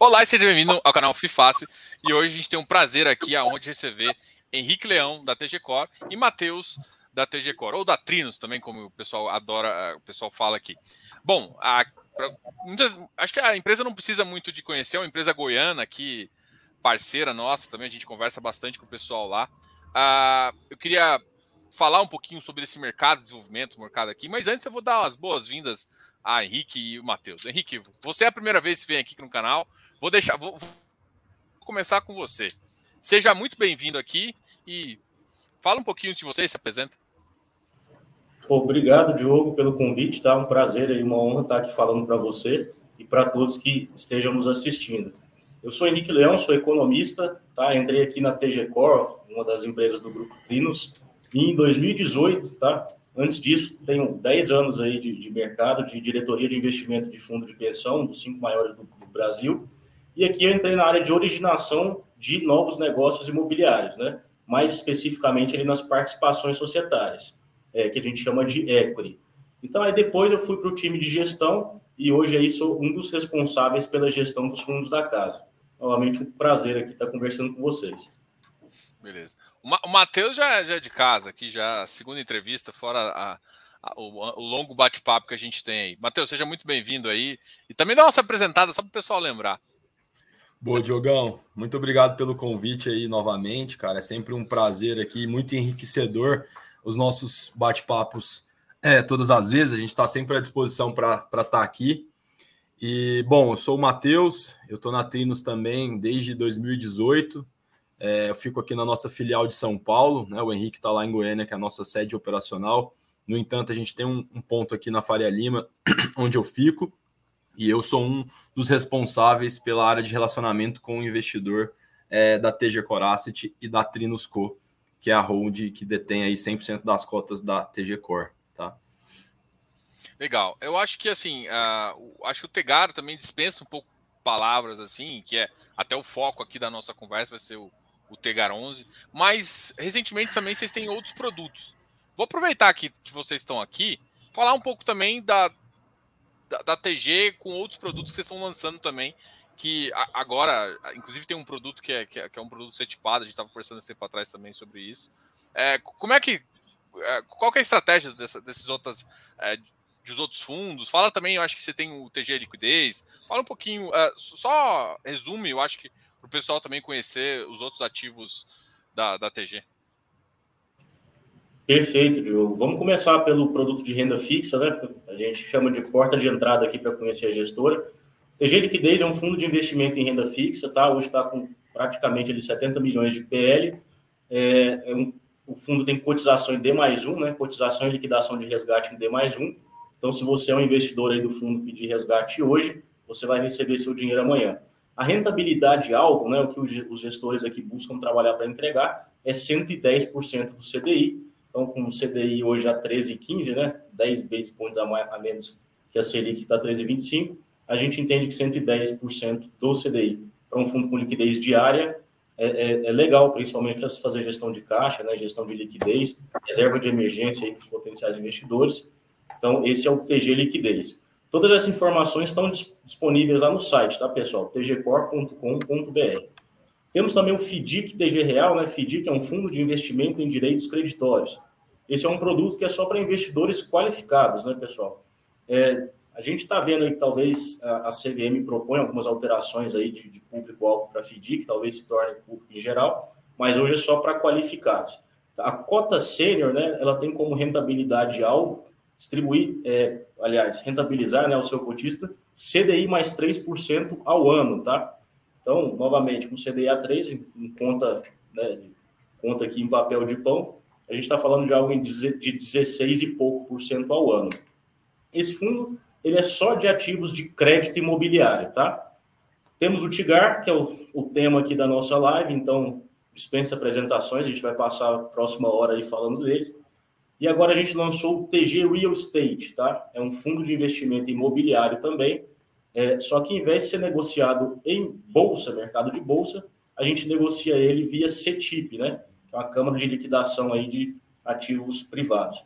Olá e seja bem-vindo ao canal FIFACE. E hoje a gente tem um prazer aqui aonde receber Henrique Leão, da TG Core, e Matheus, da TG Core, ou da Trinos também, como o pessoal adora, o pessoal fala aqui. Bom, a, pra, muitas, acho que a empresa não precisa muito de conhecer, é uma empresa goiana aqui, parceira nossa também, a gente conversa bastante com o pessoal lá. Uh, eu queria falar um pouquinho sobre esse mercado, desenvolvimento, mercado aqui, mas antes eu vou dar as boas-vindas a Henrique e o Matheus. Henrique, você é a primeira vez que vem aqui no canal, Vou deixar, vou, vou começar com você. Seja muito bem-vindo aqui e fala um pouquinho de você, se apresenta. Obrigado, Diogo, pelo convite, tá? Um prazer e uma honra estar aqui falando para você e para todos que estejam nos assistindo. Eu sou Henrique Leão, sou economista, tá? Entrei aqui na TG Core, uma das empresas do grupo Trinos, em 2018, tá? Antes disso, tenho 10 anos aí de, de mercado, de diretoria de investimento de fundo de pensão, dos cinco maiores do, do Brasil. E aqui eu entrei na área de originação de novos negócios imobiliários, né? mais especificamente ali nas participações societárias, é, que a gente chama de equity. Então, aí depois eu fui para o time de gestão e hoje aí sou um dos responsáveis pela gestão dos fundos da casa. Novamente, um prazer aqui estar conversando com vocês. Beleza. O Matheus já, já é de casa, aqui já segunda entrevista, fora a, a, o, o, longo bate-papo que a gente tem aí. Matheus, seja muito bem-vindo aí. E também dá uma apresentada, só para o pessoal lembrar. Boa, Diogão. Muito obrigado pelo convite aí novamente, cara. É sempre um prazer aqui, muito enriquecedor os nossos bate-papos é, todas as vezes. A gente está sempre à disposição para estar tá aqui. E, bom, eu sou o Matheus, eu estou na Trinos também desde 2018. É, eu fico aqui na nossa filial de São Paulo, né? O Henrique está lá em Goiânia, que é a nossa sede operacional. No entanto, a gente tem um, um ponto aqui na Faria Lima, onde eu fico. E eu sou um dos responsáveis pela área de relacionamento com o investidor é, da TG Corasset e da Trinusco, que é a hold que detém aí 100% das cotas da TG Core, tá? Legal. Eu acho que assim, uh, acho que o Tegar também dispensa um pouco palavras assim, que é até o foco aqui da nossa conversa vai ser o, o Tegar 11, mas recentemente também vocês têm outros produtos. Vou aproveitar que, que vocês estão aqui, falar um pouco também da, da, da, TG com outros produtos que vocês estão lançando também. Que agora, inclusive, tem um produto que é, que é, que é um produto setipado, a gente estava conversando esse tempo atrás também sobre isso. É, como é que. É, qual que é a estratégia dessa, desses outros, é, dos outros fundos? Fala também, eu acho que você tem o TG Liquidez. Fala um pouquinho, é, só resume, eu acho que o pessoal também conhecer os outros ativos da, da TG. Perfeito, Diogo. Vamos começar pelo produto de renda fixa, né? A gente chama de porta de entrada aqui para conhecer a gestora. TG Liquidez é um fundo de investimento em renda fixa, tá? Hoje está com praticamente ali, 70 milhões de PL. É, é um, o fundo tem cotização em D mais um, né? Cotização e liquidação de resgate em D mais um. Então, se você é um investidor aí do fundo pedir resgate hoje, você vai receber seu dinheiro amanhã. A rentabilidade alvo, né? O que os gestores aqui buscam trabalhar para entregar é 110% do CDI então, com o CDI hoje a 13,15, né? 10 base points a, mais, a menos que a Selic está 13,25, a gente entende que 110% do CDI para um fundo com liquidez diária é, é, é legal, principalmente para fazer gestão de caixa, né? Gestão de liquidez, reserva de emergência para os potenciais investidores. Então, esse é o TG Liquidez. Todas essas informações estão disponíveis lá no site, tá, pessoal? tgcor.com.br. Temos também o FIDIC TG Real, né? FIDIC é um fundo de investimento em direitos creditórios. Esse é um produto que é só para investidores qualificados, né, pessoal? É, a gente está vendo aí que talvez a, CVM propõe algumas alterações aí de, de público-alvo para FDIC, talvez se torne público em geral, mas hoje é só para qualificados. A cota sênior, né, ela tem como rentabilidade alvo distribuir, é, aliás, rentabilizar né, o seu cotista CDI mais 3% ao ano, tá? Então, novamente, com CDI a 3, em conta, né, conta aqui em papel de pão, a gente está falando de algo de 16 e pouco por cento ao ano. Esse fundo ele é só de ativos de crédito imobiliário, tá? Temos o TIGAR, que é o, o tema aqui da nossa live, então dispensa apresentações, a gente vai passar a próxima hora aí falando dele. E agora a gente lançou o TG Real Estate, tá? É um fundo de investimento imobiliário também, é, só que em vez de ser negociado em bolsa, mercado de bolsa, a gente negocia ele via CETIP, né? que é uma câmara de liquidação aí de ativos privados.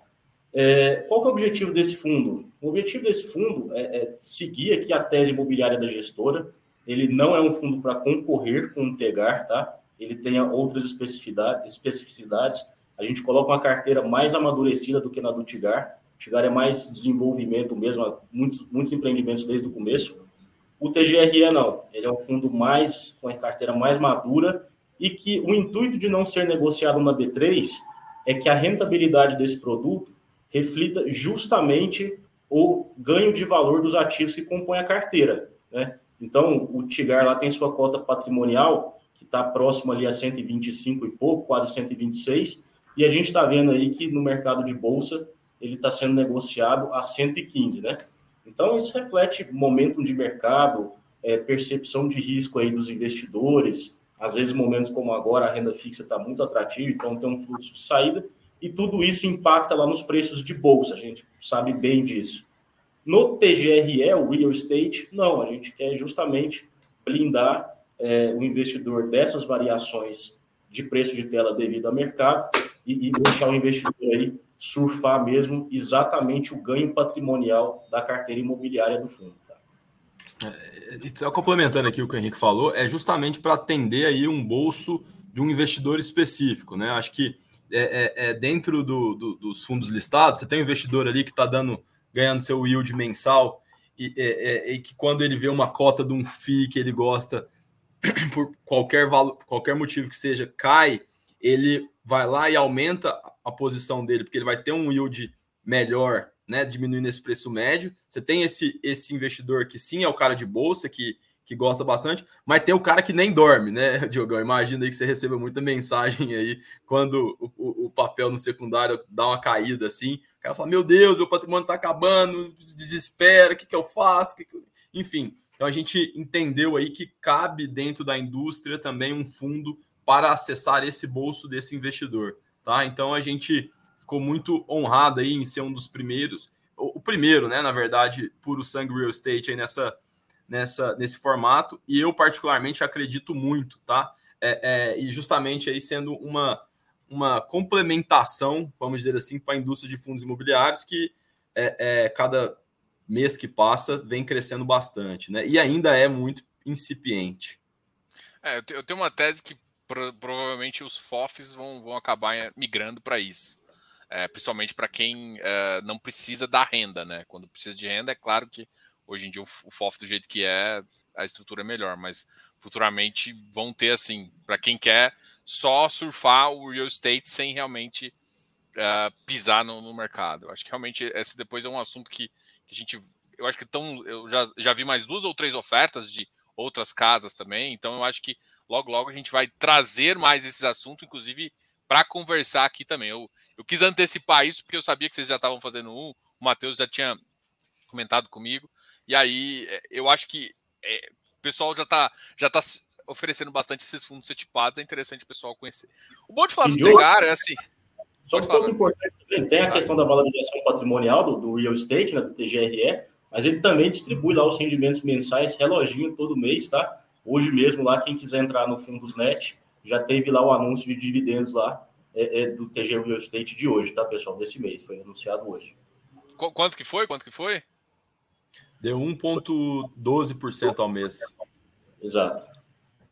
É, qual é o objetivo desse fundo? O objetivo desse fundo é, é, seguir aqui a tese imobiliária da gestora, ele não é um fundo para concorrer com o Tegar, tá? Ele tem outras especificidades, especificidades. A gente coloca uma carteira mais amadurecida do que na do Tigar. O Tigar é mais desenvolvimento mesmo, muitos, muitos empreendimentos desde o começo. O TGRE não, ele é um fundo mais com a carteira mais madura e que o intuito de não ser negociado na B3 é que a rentabilidade desse produto reflita justamente o ganho de valor dos ativos que compõem a carteira. Né? Então, o Tigar lá tem sua cota patrimonial, que está próximo ali a 125 e pouco, quase 126, e a gente está vendo aí que no mercado de bolsa ele está sendo negociado a 115, né? Então, isso reflete momento de mercado, é, percepção de risco aí dos investidores, às vezes momentos como agora a renda fixa está muito atrativa, então tem um fluxo de saída, e tudo isso impacta lá nos preços de bolsa, a gente sabe bem disso. No TGRE, o real estate, não, a gente quer justamente blindar é, o investidor dessas variações de preço de tela devido ao mercado e, e deixar o investidor aí surfar mesmo exatamente o ganho patrimonial da carteira imobiliária do fundo. Tá? É, complementando aqui o que o Henrique falou, é justamente para atender aí um bolso de um investidor específico, né? Acho que é, é, é dentro do, do, dos fundos listados, você tem um investidor ali que está dando, ganhando seu yield mensal e, é, é, e, que quando ele vê uma cota de um FII que ele gosta, por qualquer, valor, qualquer motivo que seja, cai, ele vai lá e aumenta a posição dele, porque ele vai ter um yield melhor, né, diminuindo esse preço médio. Você tem esse, esse investidor que sim é o cara de bolsa, que que gosta bastante, mas tem o cara que nem dorme, né, Diogão? Imagina aí que você receba muita mensagem aí quando o, o, o, papel no secundário dá uma caída assim. O cara fala: Meu Deus, meu patrimônio está acabando, desespera, o que, que eu faço? Que que... Enfim, então a gente entendeu aí que cabe dentro da indústria também um fundo para acessar esse bolso desse investidor, tá? Então a gente ficou muito honrado aí em ser um dos primeiros, o, primeiro, né, na verdade, puro sangue real estate aí nessa nessa, nesse formato, e eu particularmente acredito muito, tá? É, é, e justamente aí sendo uma, uma complementação, vamos dizer assim, para a indústria de fundos imobiliários que é, é, cada mês que passa vem crescendo bastante, né? E ainda é muito incipiente. É, eu tenho uma tese que pro, provavelmente os FOFs vão, vão acabar é, migrando para isso. É, principalmente para quem é, não precisa da renda, né? Quando precisa de renda, é claro que Hoje em dia o FOF do jeito que é, a estrutura é melhor, mas futuramente vão ter assim, para quem quer só surfar o real estate sem realmente uh, pisar no, no, mercado. Eu acho que realmente esse depois é um assunto que, que a gente. Eu acho que tão, eu já, já vi mais duas ou três ofertas de outras casas também, então eu acho que logo logo a gente vai trazer mais esses assuntos, inclusive para conversar aqui também. Eu, eu quis antecipar isso porque eu sabia que vocês já estavam fazendo um, o Matheus já tinha comentado comigo. E aí é, eu acho que é, o pessoal já está já tá oferecendo bastante esses fundos setipados, é interessante o pessoal conhecer. O bom de falar do Tegar é assim. Só um pouco importante tem a questão da valorização patrimonial do, do real estate, né, do TGRE, mas ele também distribui lá os rendimentos mensais, reloginho todo mês, tá? Hoje mesmo lá, quem quiser entrar no Fundos Net, já teve lá o anúncio de dividendos lá é, é, do TG Real Estate de hoje, tá, pessoal? Desse mês, foi anunciado hoje. Quanto que foi? Quanto que foi? Deu 1,12% ao mês. Exato.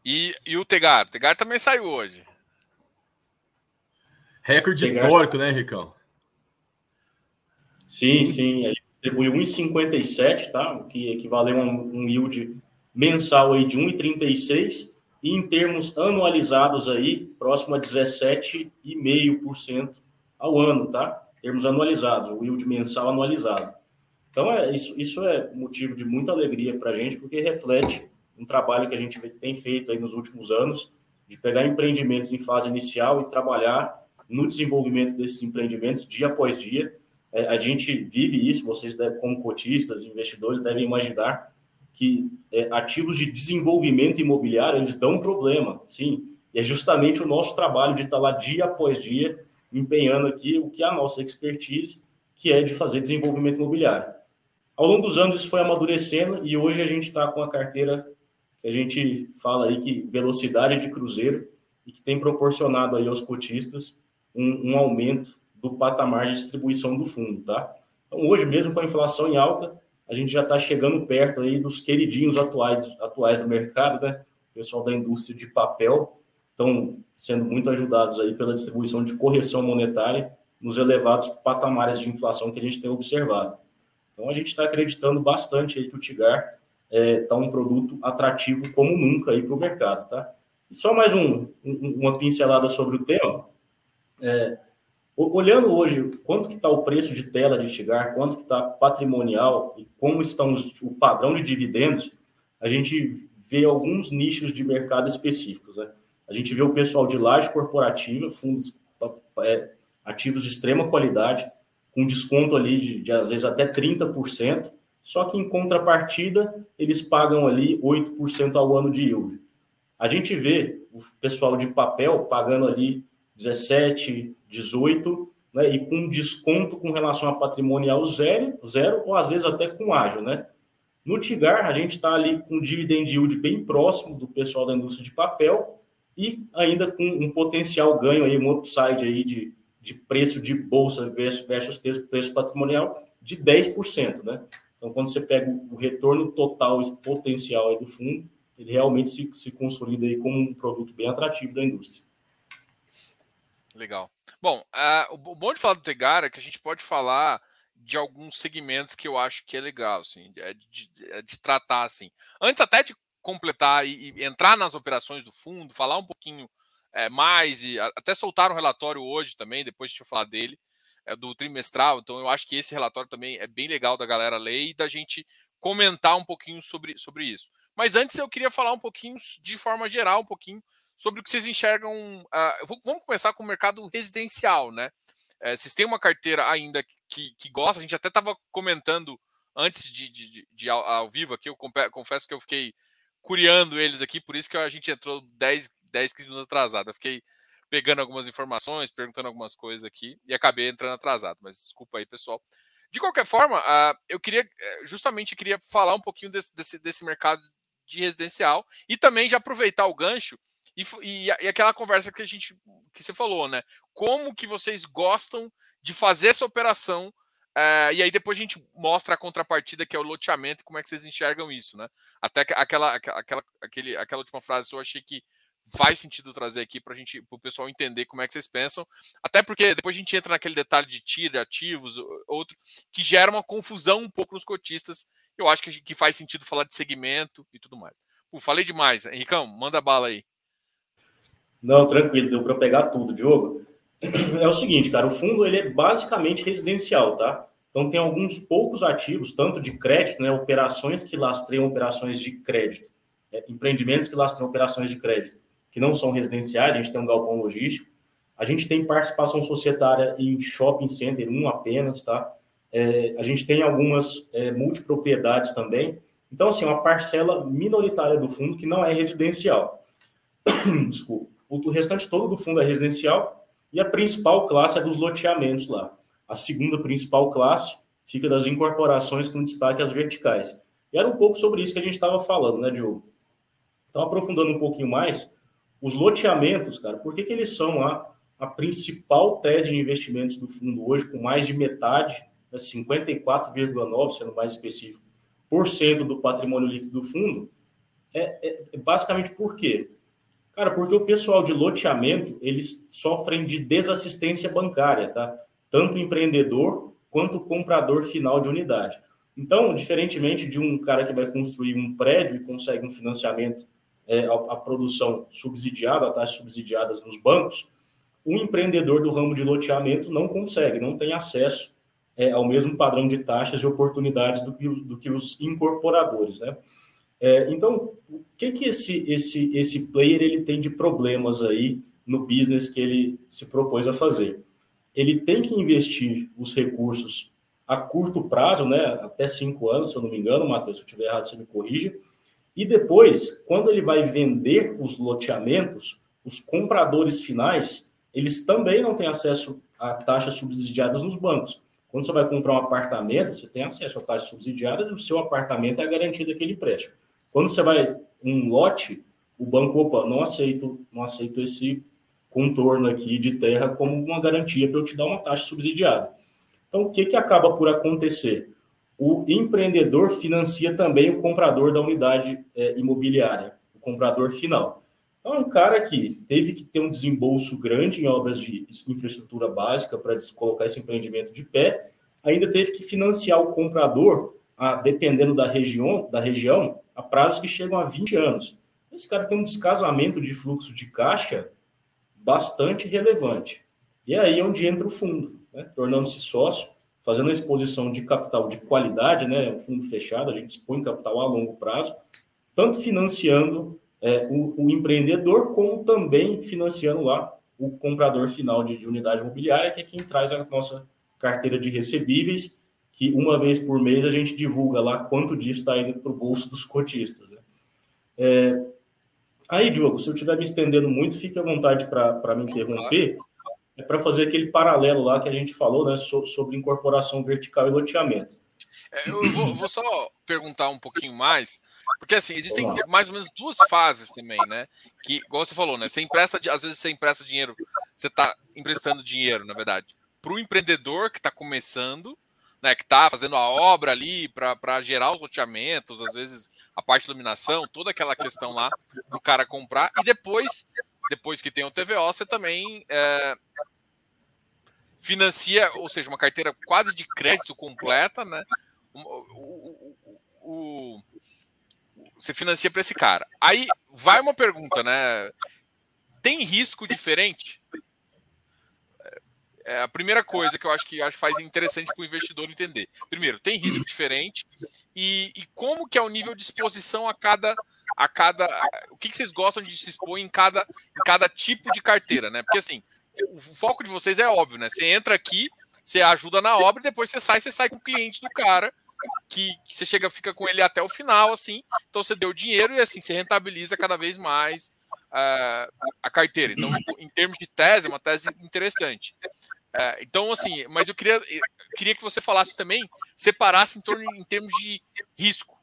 E, e o Tegar? O Tegar também saiu hoje. Recorde Tegar... histórico, né, Ricão? Sim, sim. Ele distribuiu 1,57, tá? O que equivale a um, um yield mensal aí de 1,36 e em termos anualizados aí, próximo a 17,5% ao ano, tá? Termos anualizados, o yield mensal anualizado. Então, é, isso, isso é motivo de muita alegria para a gente, porque reflete um trabalho que a gente tem feito aí nos últimos anos, de pegar empreendimentos em fase inicial e trabalhar no desenvolvimento desses empreendimentos dia após dia. É, a gente vive isso, vocês, devem, como cotistas, investidores, devem imaginar que é, ativos de desenvolvimento imobiliário, eles dão problema, sim. E é justamente o nosso trabalho de estar lá dia após dia, empenhando aqui o que é a nossa expertise, que é de fazer desenvolvimento imobiliário. Ao longo dos anos isso foi amadurecendo e hoje a gente está com a carteira que a gente fala aí que velocidade de cruzeiro e que tem proporcionado aí aos cotistas um, um aumento do patamar de distribuição do fundo, tá? Então hoje mesmo com a inflação em alta, a gente já está chegando perto aí dos queridinhos atuais, atuais do mercado, né? O pessoal da indústria de papel estão sendo muito ajudados aí pela distribuição de correção monetária nos elevados patamares de inflação que a gente tem observado. Então a gente está acreditando bastante aí que o Tigar está é, tá um produto atrativo como nunca aí para o mercado, tá? E só mais um, um, uma pincelada sobre o tema. É, Olhando hoje quanto que está o preço de tela de Tigar, quanto que está patrimonial e como estão os, o padrão de dividendos, a gente vê alguns nichos de mercado específicos. Né? A gente vê o pessoal de laje corporativa, fundos é, ativos de extrema qualidade, com desconto ali de, de, às vezes até 30%, só que em contrapartida eles pagam ali 8% ao ano de yield. A gente vê o pessoal de papel pagando ali 17, 18, né, e com desconto com relação a patrimonial zero, zero ou às vezes até com ágil, né? No Tigar, a gente está ali com dividend yield bem próximo do pessoal da indústria de papel e ainda com um potencial ganho aí, um upside aí de, de preço de bolsa versus, versus preço patrimonial de 10%, né? Então, quando você pega o retorno total potencial aí do fundo, ele realmente se, se consolida aí como um produto bem atrativo da indústria. Legal. Bom, uh, o bom de falar do Tegar é que a gente pode falar de alguns segmentos que eu acho que é legal, assim, de, de, de tratar assim. Antes até de completar e, e, entrar nas operações do fundo, falar um pouquinho é, mais e até soltar um relatório hoje também, depois de eu falar dele, é, do trimestral. Então eu acho que esse relatório também é bem legal da galera ler e da gente comentar um pouquinho sobre, sobre isso. Mas antes eu queria falar um pouquinho de forma geral, um pouquinho sobre o que vocês enxergam. Uh, vamos começar com o mercado residencial, né? Uh, vocês têm uma carteira ainda que, que gosta, a gente até estava comentando antes de, de, de, de ao, ao, vivo aqui, eu confesso que eu fiquei curiando eles aqui, por isso que a gente entrou 10, 10 15 minutos atrasado. Eu fiquei pegando algumas informações, perguntando algumas coisas aqui e acabei entrando atrasado, mas desculpa aí, pessoal. De qualquer forma, uh, eu queria eh, justamente queria falar um pouquinho desse, desse, desse mercado de residencial e também já aproveitar o gancho e, e, e, aquela conversa que a gente que você falou, né? Como que vocês gostam de fazer essa operação? É, e aí depois a gente mostra a contrapartida que é o loteamento como é que vocês enxergam isso, né? Até aquela, aquela, aquele, aquela última frase eu achei que faz sentido trazer aqui para gente, o pessoal entender como é que vocês pensam. Até porque depois a gente entra naquele detalhe de tiro, ativos, outro, que gera uma confusão um pouco nos cotistas. Eu acho que, que faz sentido falar de segmento e tudo mais. Pô, falei demais. Henricão, manda bala aí. Não, tranquilo, deu para pegar tudo, Diogo. É o seguinte, cara, o fundo ele é basicamente residencial, tá? Então tem alguns poucos ativos, tanto de crédito, né, operações que lastreiam operações de crédito, é, empreendimentos que lastreiam operações de crédito, que não são residenciais, a gente tem um galpão logístico, a gente tem participação societária em shopping center, um apenas, tá? É, a gente tem algumas é, multipropriedades também. Então, assim, uma parcela minoritária do fundo que não é residencial. Desculpa. O restante todo do fundo é residencial e a principal classe é dos loteamentos lá. A segunda principal classe fica das incorporações com destaque às verticais. E era um pouco sobre isso que a gente estava falando, né, Diogo? Então, aprofundando um pouquinho mais, os loteamentos, cara, por que, que eles são a, a principal tese de investimentos do fundo hoje, com mais de metade, né, 54,9%, sendo mais específico, por cento do patrimônio líquido do fundo? É, é, é basicamente por quê? Cara, porque o pessoal de loteamento, eles sofrem de desassistência bancária, tá? Tanto empreendedor quanto comprador final de unidade. Então, diferentemente de um cara que vai construir um prédio e consegue um financiamento, é, a, a, produção subsidiada, a taxas subsidiadas nos bancos, o empreendedor do ramo de loteamento não consegue, não tem acesso é, ao mesmo padrão de taxas e oportunidades do que, do que os incorporadores, né? É, então, o que que esse, esse, esse player ele tem de problemas aí no business que ele se propôs a fazer? Ele tem que investir os recursos a curto prazo, né, até cinco anos, se eu não me engano, Matheus, se eu estiver errado, você me corrija. E depois, quando ele vai vender os loteamentos, os compradores finais, eles também não têm acesso a taxas subsidiadas nos bancos. Quando você vai comprar um apartamento, você tem acesso a taxas subsidiadas e o seu apartamento é a garantia daquele empréstimo. Quando você vai um lote, o banco, opa, não aceito, não aceito esse contorno aqui de terra como uma garantia para eu te dar uma taxa subsidiada. Então, o que, que acaba por acontecer? o empreendedor financia também o comprador da unidade é, imobiliária, o comprador final. Então, é um cara que teve que ter um desembolso grande em obras de infraestrutura básica para colocar esse empreendimento de pé, ainda teve que financiar o comprador, a, dependendo da região, da região, a prazos que chegam a 20 anos. Esse cara tem um descasamento de fluxo de caixa bastante relevante. E é aí onde entra o fundo, né? tornando-se sócio, fazendo a exposição de capital de qualidade, né? um fundo fechado, a gente expõe capital a longo prazo, tanto financiando é, o, o, empreendedor, como também financiando lá o comprador final de, de unidade imobiliária, que é quem traz a nossa carteira de recebíveis, que uma vez por mês a gente divulga lá quanto disso está indo para o bolso dos cotistas. Né? É, aí, Diogo, se eu estiver me estendendo muito, fique à vontade para me interromper. É para fazer aquele paralelo lá que a gente falou né, sobre incorporação vertical e loteamento. É, eu vou, vou, só perguntar um pouquinho mais, porque assim, existem Olá. mais ou menos duas fases também, né? Que, igual você falou, né? Você empresta, às vezes você empresta dinheiro, você está emprestando dinheiro, na verdade, para o empreendedor que está começando, né, que está fazendo a obra ali para gerar os loteamentos, às vezes a parte de iluminação, toda aquela questão lá do cara comprar, e depois, depois que tem o TVO, você também é, financia, ou seja, uma carteira quase de crédito completa, né? O, o, o, você financia para esse cara. Aí vai uma pergunta, né? Tem risco diferente? É a primeira coisa que eu acho que acho que faz interessante para o investidor entender. Primeiro, tem risco diferente e, e, como que é o nível de exposição a cada a cada o que, que vocês gostam de se expor em cada em cada tipo de carteira, né? Porque assim, o foco de vocês é óbvio, né? Você entra aqui, você ajuda na obra e depois você sai, você sai com o cliente do cara que, que você chega, fica com ele até o final, assim. Então você deu dinheiro e assim você rentabiliza cada vez mais uh, a carteira. Então, em termos de tese, é uma tese interessante. É, então, assim, mas eu queria, eu queria que você falasse também, separasse em, torno, em termos de risco.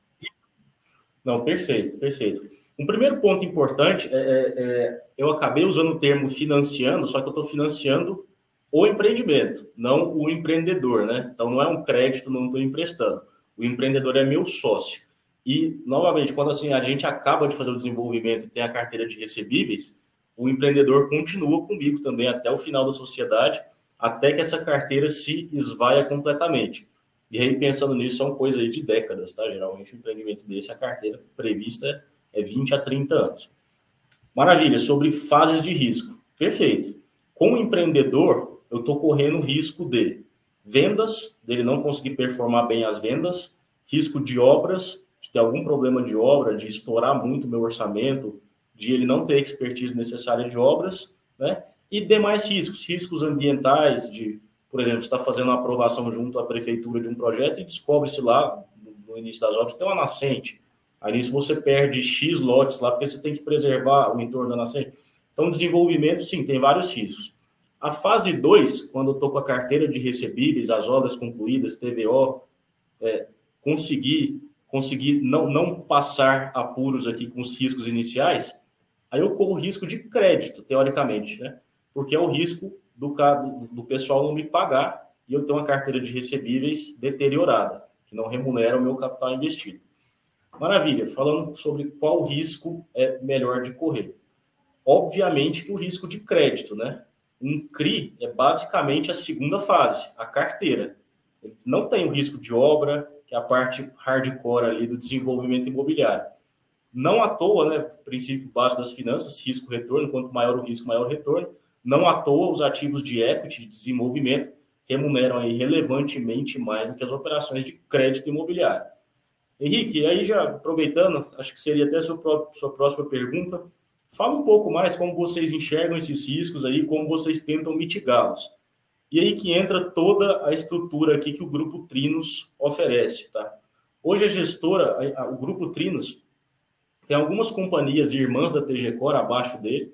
Não, perfeito, perfeito. Um primeiro ponto importante é, é, é eu acabei usando o termo financiando, só que eu estou financiando o empreendimento, não o empreendedor, né? Então não é um crédito, não estou emprestando. O empreendedor é meu sócio. E, novamente, quando assim, a gente acaba de fazer o desenvolvimento e tem a carteira de recebíveis, o empreendedor continua comigo também até o final da sociedade até que essa carteira se esvaia completamente. E aí, pensando nisso, são coisas aí de décadas, tá? Geralmente, um empreendimento desse, a carteira prevista é 20 a 30 anos. Maravilha, sobre fases de risco. Perfeito. Como empreendedor, eu estou correndo risco de vendas, dele não conseguir performar bem as vendas, risco de obras, ter algum problema de obra, de estourar muito meu orçamento, de ele não ter expertise necessária de obras, né? e demais riscos, riscos ambientais, de, por exemplo, está fazendo uma aprovação junto à prefeitura de um projeto e descobre-se lá, no início das obras, tem uma nascente. Aí nisso você perde X lotes lá, porque você tem que preservar o entorno da nascente. Então, desenvolvimento, sim, tem vários riscos. A fase 2, quando eu estou com a carteira de recebíveis, as obras concluídas, TVO, é, conseguir, conseguir não, não passar apuros aqui com os riscos iniciais, aí eu corro risco de crédito, teoricamente, né? porque é o risco do, do, pessoal não me pagar e eu ter uma carteira de recebíveis deteriorada, que não remunera o meu capital investido. Maravilha, falando sobre qual risco é melhor de correr. Obviamente que o risco de crédito, né? Um CRI é basicamente a segunda fase, a carteira. Ele não tem o risco de obra, que é a parte hardcore ali do desenvolvimento imobiliário. Não à toa, né? Princípio básico das finanças, risco-retorno, quanto maior o risco, maior o retorno. Não à toa, os ativos de equity, de desenvolvimento, remuneram aí relevantemente mais do que as operações de crédito imobiliário. Henrique, aí já aproveitando, acho que seria até sua, sua próxima pergunta, fala um pouco mais como vocês enxergam esses riscos aí, como vocês tentam mitigá-los. E aí que entra toda a estrutura aqui que o Grupo Trinos oferece, tá? Hoje a gestora, o Grupo Trinos, tem algumas companhias irmãs da TG Core abaixo dele,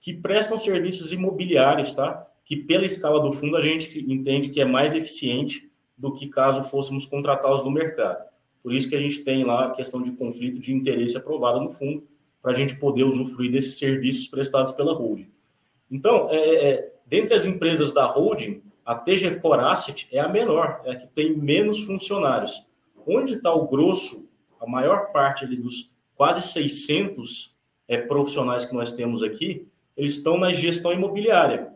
que prestam serviços imobiliários, tá? Que pela escala do fundo a gente entende que é mais eficiente do que caso fôssemos contratá-los no mercado. Por isso que a gente tem lá a questão de conflito de interesse aprovada no fundo, para a gente poder usufruir desses serviços prestados pela holding. Então, é, é, é, dentre as empresas da holding, a TG Core Asset é a menor, é a que tem menos funcionários. onde está o grosso, a maior parte ali dos quase 600 é, profissionais que nós temos aqui, eles estão na gestão imobiliária.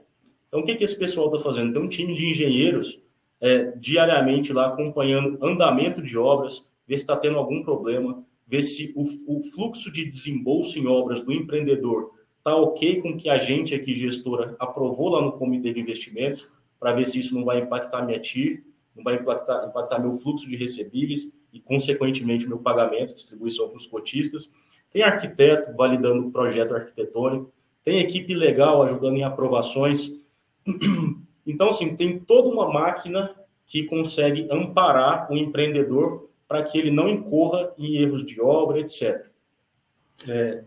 Então, o que, que esse pessoal está fazendo? Tem um time de engenheiros é, diariamente lá acompanhando andamento de obras, ver se está tendo algum problema, ver se o, o, fluxo de desembolso em obras do empreendedor está ok com o que a gente aqui, gestora, aprovou lá no comitê de investimentos, para ver se isso não vai impactar minha TIR, não vai impactar, impactar meu fluxo de recebíveis e, consequentemente, meu pagamento, distribuição para os cotistas. Tem arquiteto validando o projeto arquitetônico, tem equipe legal ajudando em aprovações. Então, assim, tem toda uma máquina que consegue amparar o empreendedor para que ele não incorra em erros de obra, etc. É...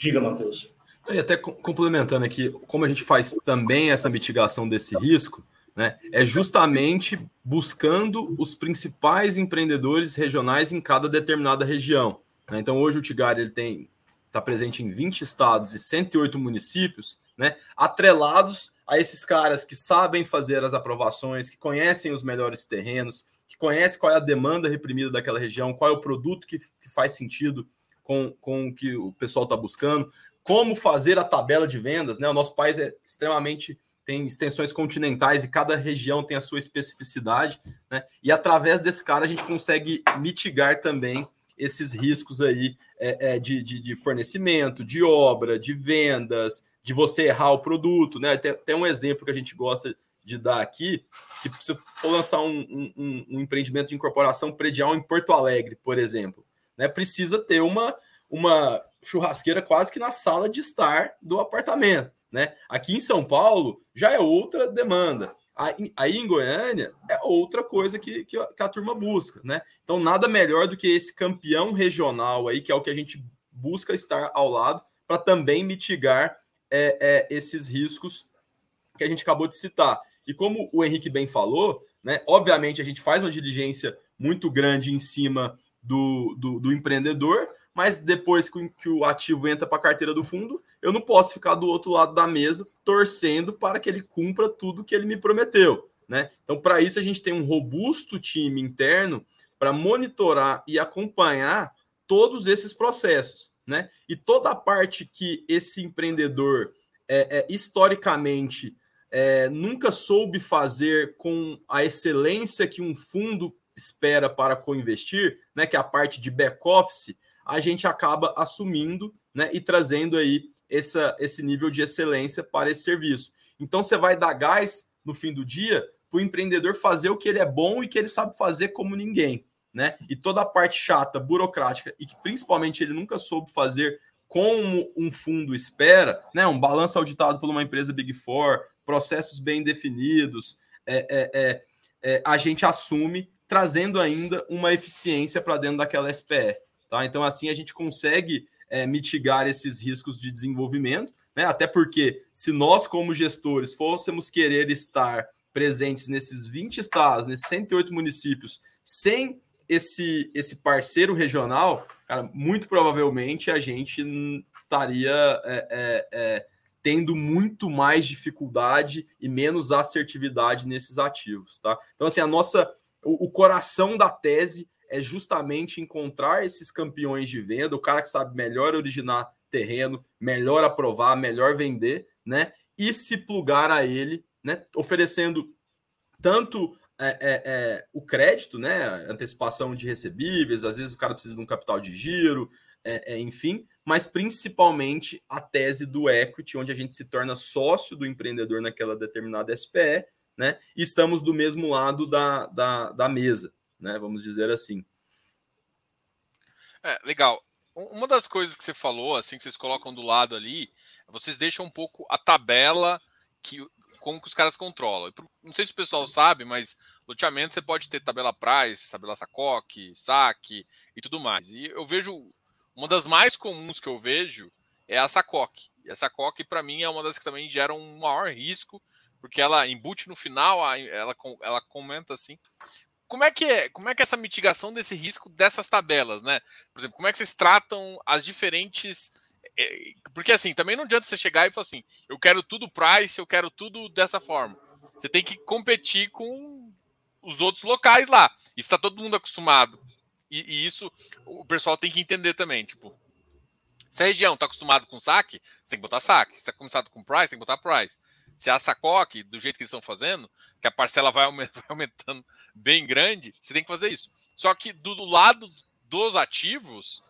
Diga, Matheus. E até complementando aqui, como a gente faz também essa mitigação desse risco, né, é justamente buscando os principais empreendedores regionais em cada determinada região. Né? Então, hoje o Tigar ele tem está presente em 20 estados e 108 municípios, né, atrelados a esses caras que sabem fazer as aprovações, que conhecem os melhores terrenos, que conhecem qual é a demanda reprimida daquela região, qual é o produto que, que faz sentido com, com o que o pessoal está buscando, como fazer a tabela de vendas. Né? O nosso país é extremamente tem extensões continentais e cada região tem a sua especificidade, né? E através desse cara a gente consegue mitigar também esses riscos aí é, é, de, de, de, fornecimento, de obra, de vendas, de você errar o produto, né? Tem, tem, um exemplo que a gente gosta de dar aqui, que se for lançar um, um, um empreendimento de incorporação predial em Porto Alegre, por exemplo, né? Precisa ter uma, uma churrasqueira quase que na sala de estar do apartamento, né? Aqui em São Paulo já é outra demanda. Aí em Goiânia é outra coisa que, que, a, turma busca, né? Então, nada melhor do que esse campeão regional aí, que é o que a gente busca estar ao lado, para também mitigar é, é, esses riscos que a gente acabou de citar. E como o Henrique bem falou, né? Obviamente a gente faz uma diligência muito grande em cima do, do, do empreendedor, mas depois que o ativo entra para a carteira do fundo, eu não posso ficar do outro lado da mesa torcendo para que ele cumpra tudo que ele me prometeu. Né? Então, para isso, a gente tem um robusto time interno para monitorar e acompanhar todos esses processos. Né? E toda a parte que esse empreendedor é, é historicamente é, nunca soube fazer com a excelência que um fundo espera para co-investir, né, que é a parte de back-office, a gente acaba assumindo né, e trazendo aí essa, esse nível de excelência para esse serviço. Então você vai dar gás no fim do dia para o empreendedor fazer o que ele é bom e que ele sabe fazer como ninguém. Né? E toda a parte chata, burocrática, e que principalmente ele nunca soube fazer como um fundo espera, né? um balanço auditado por uma empresa Big Four, processos bem definidos, é, é, é, é a gente assume trazendo ainda uma eficiência para dentro daquela SPE. Tá? Então, assim, a gente consegue é, mitigar esses riscos de desenvolvimento, né? até porque se nós, como gestores, fôssemos querer estar presentes nesses 20 estados, nesses 108 municípios, sem esse, esse parceiro regional, cara, muito provavelmente a gente estaria é, é, é, tendo muito mais dificuldade e menos assertividade nesses ativos, tá? Então, assim, a nossa, o, o coração da tese é justamente encontrar esses campeões de venda, o cara que sabe melhor originar terreno, melhor aprovar, melhor vender, né? E se plugar a ele, né? Oferecendo tanto é, é, é, o crédito, né? Antecipação de recebíveis, às vezes o cara precisa de um capital de giro, é, é, enfim, mas principalmente a tese do equity, onde a gente se torna sócio do empreendedor naquela determinada SPE, né? Estamos do mesmo lado da, da, da mesa né? Vamos dizer assim. É, legal. Uma das coisas que você falou, assim, que vocês colocam do lado ali, vocês deixam um pouco a tabela que como que os caras controlam. Não sei se o pessoal sabe, mas loteamento você pode ter tabela price, tabela sacoque, saque e tudo mais. E eu vejo uma das mais comuns que eu vejo é a sacoque. E a sacoque para mim é uma das que também geram um maior risco, porque ela embute no final, ela, ela comenta assim: como é que é, como é que é essa mitigação desse risco dessas tabelas, né? Por exemplo, como é que vocês tratam as diferentes eh, porque assim, também não adianta você chegar e falar assim, eu quero tudo price, eu quero tudo dessa forma. Você tem que competir com os outros locais lá. Está todo mundo acostumado. E, e, isso o pessoal tem que entender também. Tipo, se a região está acostumado com saque, você tem que botar saque. Se está acostumado com price, tem que botar price. Se a sacoque, do jeito que eles estão fazendo, que a parcela vai aumentando bem grande, você tem que fazer isso. Só que do lado dos ativos,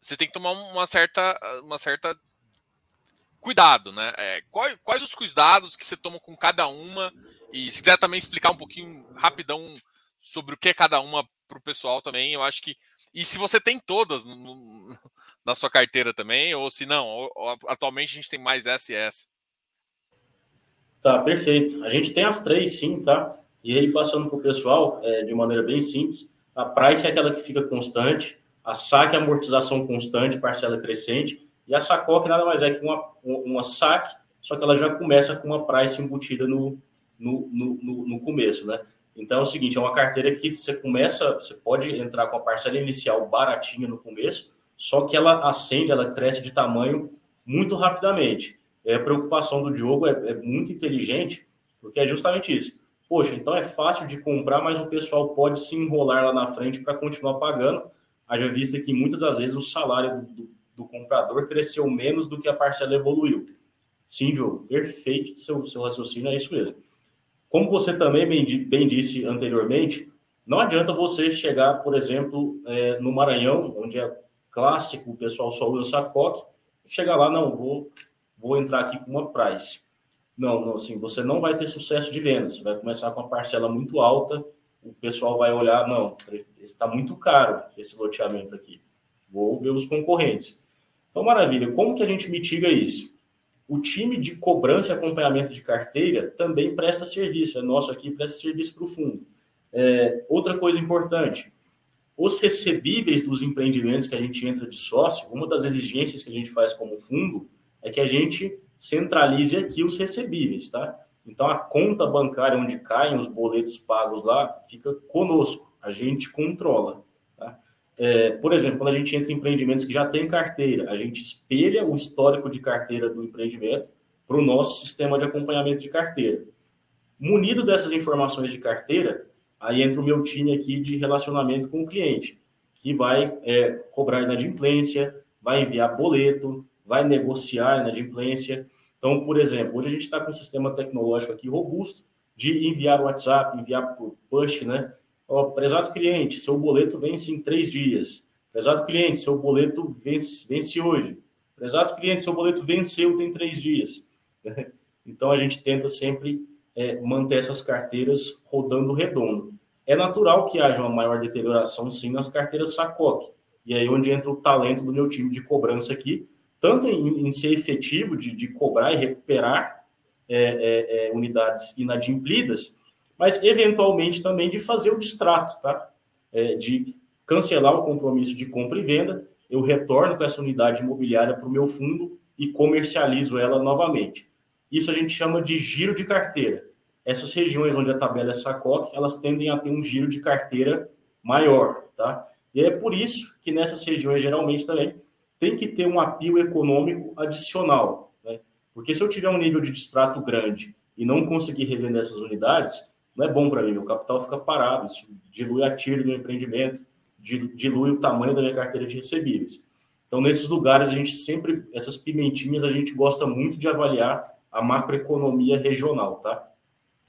você tem que tomar uma certa, uma certa cuidado, né? É, quais, quais os cuidados que você toma com cada uma? E se quiser também explicar um pouquinho rapidão sobre o que é cada uma para o pessoal também, eu acho que. E se você tem todas no, no, na sua carteira também, ou se não, ou, atualmente a gente tem mais SS. Tá, perfeito. A gente tem as três, sim, tá? E aí, passando para o pessoal, é, de maneira bem simples, a price é aquela que fica constante, a saque é amortização constante, parcela crescente, e a sacoque nada mais é que uma, uma saque, só que ela já começa com uma price embutida no, no, no, no começo, né? Então é o seguinte, é uma carteira que você começa, você pode entrar com a parcela inicial baratinha no começo, só que ela acende, ela cresce de tamanho muito rapidamente. É, a preocupação do Diogo é, é muito inteligente, porque é justamente isso. Poxa, então é fácil de comprar, mas o pessoal pode se enrolar lá na frente para continuar pagando. Haja vista que muitas das vezes o salário do, do, do, comprador cresceu menos do que a parcela evoluiu. Sim, Diogo, perfeito seu, seu raciocínio, é isso mesmo. Como você também bem, bem disse anteriormente, não adianta você chegar, por exemplo, é, no Maranhão, onde é clássico, o pessoal só usa sacoque, chegar lá, não, vou, vou entrar aqui com uma price. Não, não, assim, você não vai ter sucesso de vendas. Você vai começar com uma parcela muito alta, o pessoal vai olhar, não, está muito caro esse loteamento aqui. Vou ver os concorrentes. Então, maravilha. Como que a gente mitiga isso? O time de cobrança e acompanhamento de carteira também presta serviço. É nosso aqui, presta serviço para o fundo. É, outra coisa importante, os recebíveis dos empreendimentos que a gente entra de sócio, uma das exigências que a gente faz como fundo é que a gente centralize aqui os recebíveis, tá? Então a conta bancária onde caem os boletos pagos lá fica conosco, a gente controla. Tá? É, por exemplo, quando a gente entra em empreendimentos que já tem carteira, a gente espelha o histórico de carteira do empreendimento para o nosso sistema de acompanhamento de carteira. Munido dessas informações de carteira, aí entra o meu time aqui de relacionamento com o cliente, que vai é, cobrar inadimplência, vai enviar boleto, vai negociar inadimplência. Então, por exemplo, hoje a gente está com um sistema tecnológico aqui robusto de enviar o WhatsApp, enviar por push, né? Ó, prezado cliente, seu boleto vence em três dias. Prezado cliente, seu boleto vence, vence hoje. Prezado cliente, seu boleto venceu tem três dias. Então, a gente tenta sempre é, manter essas carteiras rodando redondo. É natural que haja uma maior deterioração, sim, nas carteiras Sacoque. E aí onde entra o talento do meu time de cobrança aqui, tanto em, em ser efetivo de, de, cobrar e recuperar é, é, é, unidades inadimplidas, mas eventualmente também de fazer o distrato, tá? É, de cancelar o compromisso de compra e venda, eu retorno com essa unidade imobiliária para o meu fundo e comercializo ela novamente. Isso a gente chama de giro de carteira. Essas regiões onde a tabela é sacoque, elas tendem a ter um giro de carteira maior, tá? E é por isso que nessas regiões, geralmente também, tem que ter um apio econômico adicional. Né? Porque se eu tiver um nível de distrato grande e não conseguir revender essas unidades, não é bom para mim, meu capital fica parado, isso dilui a tiro do meu empreendimento, dilui o tamanho da minha carteira de recebíveis. Então, nesses lugares, a gente sempre, essas pimentinhas, a gente gosta muito de avaliar a macroeconomia regional, tá?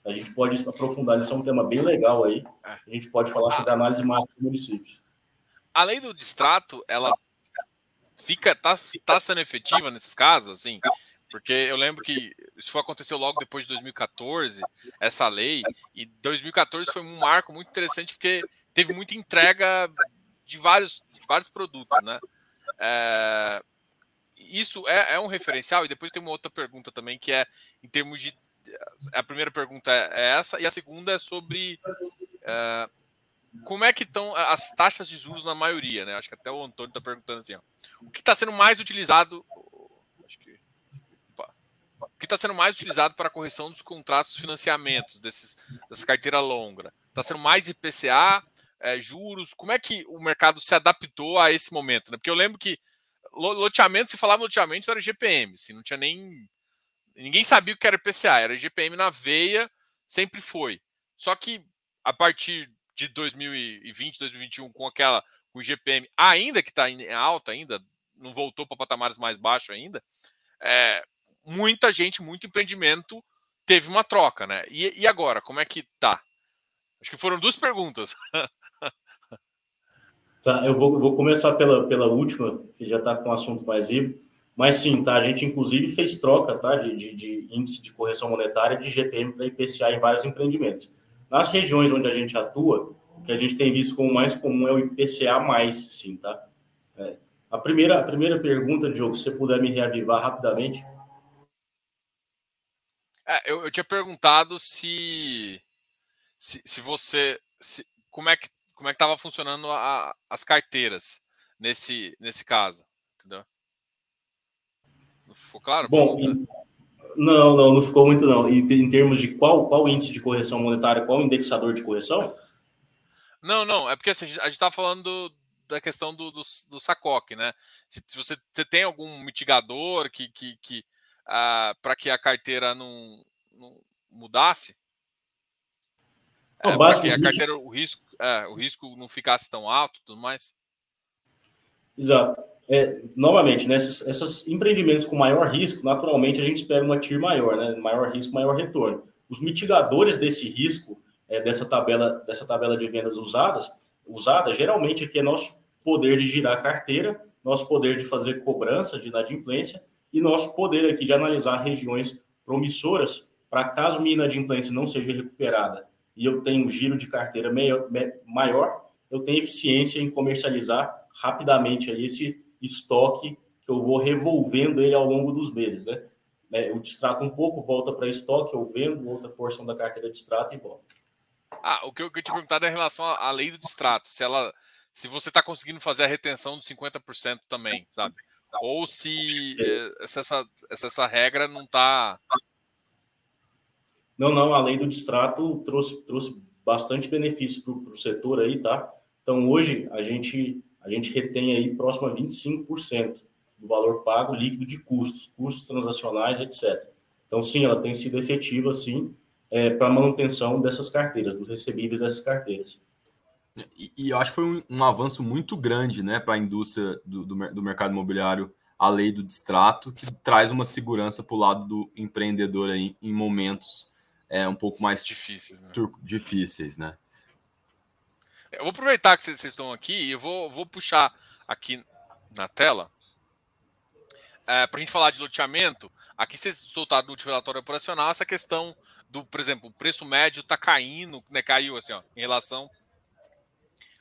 A gente pode aprofundar, isso é um tema bem legal aí. A gente pode falar sobre análise macro de municípios. Além do distrato, ela fica tá, tá sendo efetiva nesses casos, assim? Porque eu lembro que isso aconteceu logo depois de 2014, essa lei, e 2014 foi um marco muito interessante porque teve muita entrega de vários, de vários produtos, né? É, isso é, é, um referencial, e depois tem uma outra pergunta também, que é em termos de. A primeira pergunta é essa, e a segunda é sobre. É, como é que estão as taxas de juros na maioria, né? Acho que até o Antônio está perguntando assim, ó, o que está sendo mais utilizado? Que, o que está sendo mais utilizado para a correção dos contratos de financiamentos desses dessa carteira longa? Está sendo mais IPCA, é, juros? Como é que o mercado se adaptou a esse momento? Né? Porque eu lembro que loteamento, se falava loteamento, era GPM, assim, não tinha nem ninguém sabia o que era IPCA, era GPM na veia, sempre foi. Só que a partir de 2020, 2021, com aquela com o GPM ainda que está em alta ainda, não voltou para patamares mais baixos ainda, é, muita gente, muito empreendimento teve uma troca, né? E, e agora, como é que tá? Acho que foram duas perguntas. tá, eu vou, vou começar pela, pela última, que já está com o assunto mais vivo. Mas sim, tá? A gente inclusive fez troca, tá? De, de, de índice de correção monetária de GPM para IPCA em vários empreendimentos. Nas regiões onde a gente atua, o que a gente tem visto como mais comum é o IPCA mais, sim, tá? É. A primeira, a primeira pergunta, Diogo, se você puder me reavivar rapidamente. É, eu, eu, tinha perguntado se, se, se você. Se, como é que como é que estava funcionando a, as carteiras nesse, nesse caso, entendeu? Ficou claro? Bom, não, não, não ficou muito não. E em termos de qual, qual índice de correção monetária, qual indexador de correção? Não, não, é porque assim, a gente está falando do, da questão do, do, do SACOC, né? Se, se você, você, tem algum mitigador que, que, que ah, para que a carteira não, não mudasse? Não, é, para que a carteira, o risco, é, o risco não ficasse tão alto tudo mais? Exato é, novamente, né, esses empreendimentos com maior risco, naturalmente a gente espera uma TIR maior, né? Maior risco, maior retorno. Os mitigadores desse risco, é, dessa tabela, dessa tabela de vendas usadas, usada, geralmente aqui é nosso poder de girar a carteira, nosso poder de fazer cobrança de inadimplência e nosso poder aqui de analisar regiões promissoras para caso minha inadimplência não seja recuperada e eu tenho um giro de carteira maior, eu tenho eficiência em comercializar rapidamente esse estoque que eu vou revolvendo ele ao longo dos meses, né? É, eu distrato um pouco, volta para estoque, eu vendo outra porção da carteira de extrato e volta. Ah, o que eu, que eu te perguntado é em relação à, lei do distrato, se ela, se você está conseguindo fazer a retenção de 50% também, sabe? Ou se, é. se, essa, se essa regra não está. Não, não, a lei do distrato trouxe, trouxe bastante benefício para o setor aí, tá? Então, hoje, a gente a gente retém aí próximo a 25% do valor pago líquido de custos, custos transacionais, etc. Então, sim, ela tem sido efetiva, sim, é, para a manutenção dessas carteiras, dos recebíveis dessas carteiras. E, e eu acho que foi um, um avanço muito grande né, para a indústria do, do, do, mercado imobiliário, a lei do distrato, que traz uma segurança para o lado do empreendedor aí, em momentos é, um pouco mais difíceis, né? difíceis, né? Eu vou aproveitar que vocês estão aqui e eu vou, vou puxar aqui na tela é, para a gente falar de loteamento. Aqui vocês soltaram no último relatório operacional essa questão do, por exemplo, o preço médio está caindo, né, caiu assim, ó, em relação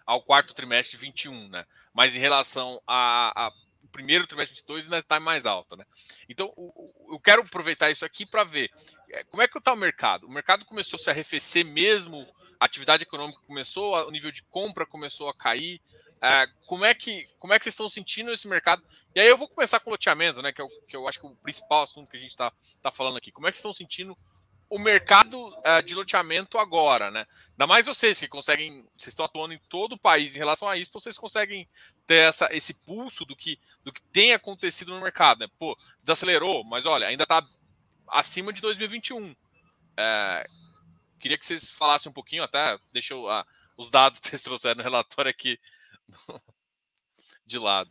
ao quarto trimestre de 21, né? Mas em relação a, a primeiro trimestre de 22 ainda está mais alta, né? Então, eu quero aproveitar isso aqui para ver é, como é que está o mercado. O mercado começou a se arrefecer mesmo a atividade econômica começou, o nível de compra começou a cair. É, como, é que, como é que vocês estão sentindo esse mercado? E aí eu vou começar com o loteamento, né? Que, é o, que eu acho que é o principal assunto que a gente está tá falando aqui. Como é que vocês estão sentindo o mercado é, de loteamento agora, né? Ainda mais vocês que conseguem, vocês estão atuando em todo o país em relação a isso, então vocês conseguem ter essa, esse pulso do que, do que tem acontecido no mercado, né? Pô, desacelerou, mas olha, ainda está acima de 2021. É, Queria que vocês falassem um pouquinho, até deixa eu, ah, os dados que vocês trouxeram no relatório aqui de lado.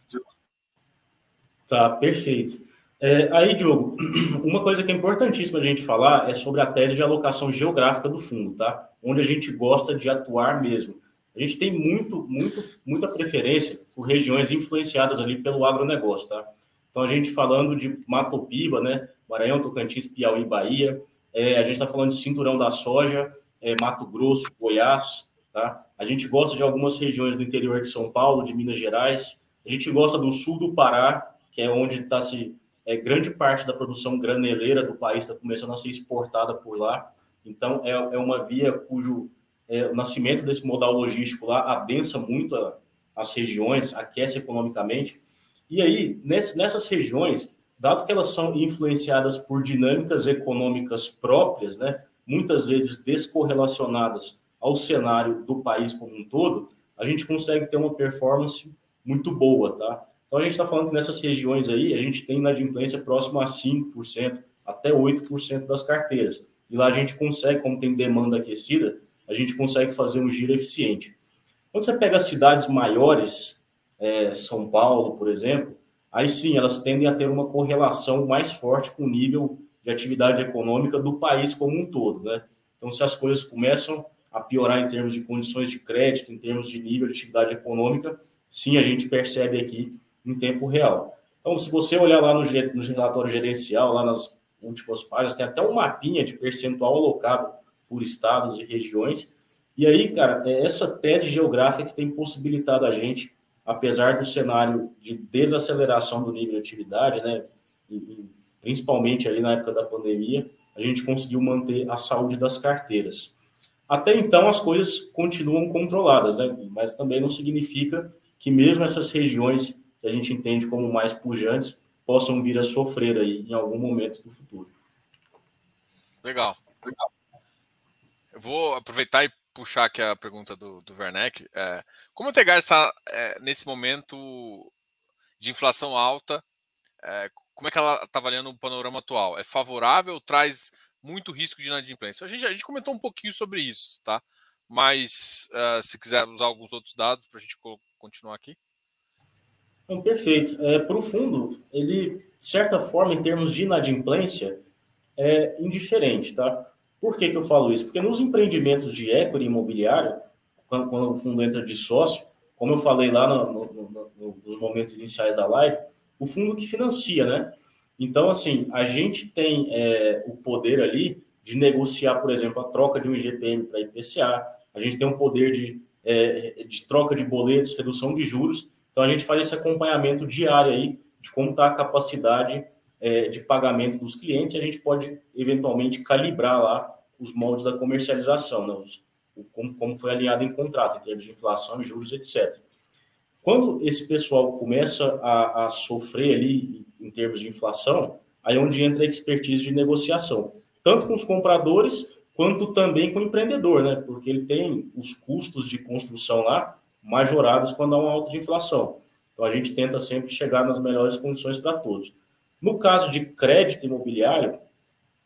Tá, perfeito. É, aí, Diogo, uma coisa que é importantíssima a gente falar é sobre a tese de alocação geográfica do fundo, tá? Onde a gente gosta de atuar mesmo. A gente tem muito, muito, muita preferência por regiões influenciadas ali pelo agronegócio, tá? Então, a gente falando de Matopiba, né? Maranhão, Tocantins, Piauí, Bahia, é, a gente está falando de cinturão da soja, é, Mato Grosso, Goiás, tá? A gente gosta de algumas regiões do interior de São Paulo, de Minas Gerais. A gente gosta do sul do Pará, que é onde está se é, grande parte da produção graneleira do país está começando a ser exportada por lá. Então é, é uma via cujo é, o nascimento desse modal logístico lá adensa muito a, as regiões, aquece economicamente. E aí ness, nessas regiões dado que elas são influenciadas por dinâmicas econômicas próprias, né, muitas vezes descorrelacionadas ao cenário do país como um todo, a gente consegue ter uma performance muito boa, tá? Então a gente está falando que nessas regiões aí a gente tem inadimplência próxima a 5%, até 8% das carteiras. E lá a gente consegue, como tem demanda aquecida, a gente consegue fazer um giro eficiente. Quando você pega cidades maiores, é, São Paulo, por exemplo, aí sim elas tendem a ter uma correlação mais forte com o nível de atividade econômica do país como um todo, né? Então, se as coisas começam a piorar em termos de condições de crédito, em termos de nível de atividade econômica, sim, a gente percebe aqui em tempo real. Então, se você olhar lá no, no relatório gerencial, lá nas últimas páginas, tem até um mapinha de percentual alocado por estados e regiões. E aí, cara, é essa tese geográfica que tem possibilitado a gente, apesar do cenário de desaceleração do nível de atividade, né, principalmente ali na época da pandemia, a gente conseguiu manter a saúde das carteiras. Até então, as coisas continuam controladas, né, mas também não significa que mesmo essas regiões que a gente entende como mais pujantes possam vir a sofrer aí em algum momento do futuro. Legal, legal. Eu vou aproveitar e puxar aqui a pergunta do, do Werneck. É, como o Tegar está é, nesse momento de inflação alta? É, como é que ela está avaliando o panorama atual? É favorável ou traz muito risco de inadimplência? A gente, a gente comentou um pouquinho sobre isso, tá? Mas uh, se quiser usar alguns outros dados para a gente continuar aqui. Então, perfeito. É, para o fundo, ele, de certa forma, em termos de inadimplência, é indiferente, tá? Por que, que eu falo isso? Porque nos empreendimentos de equity imobiliário, quando, quando o fundo entra de sócio, como eu falei lá no, no, no, nos momentos iniciais da live, o fundo que financia, né? Então, assim, a gente tem é, o poder ali de negociar, por exemplo, a troca de um IGPM para IPCA, a gente tem um poder de, é, de troca de boletos, redução de juros, então, a gente faz esse acompanhamento diário aí de como está a capacidade é, de pagamento dos clientes. A gente pode, eventualmente, calibrar lá os moldes da comercialização, né? os, como, como foi alinhado em contrato, em termos de inflação, juros, etc. Quando esse pessoal começa a, a sofrer ali em termos de inflação, aí é onde entra a expertise de negociação, tanto com os compradores quanto também com o empreendedor, né? Porque ele tem os custos de construção lá majorados quando há uma alta de inflação. Então, a gente tenta sempre chegar nas melhores condições para todos. No caso de crédito imobiliário,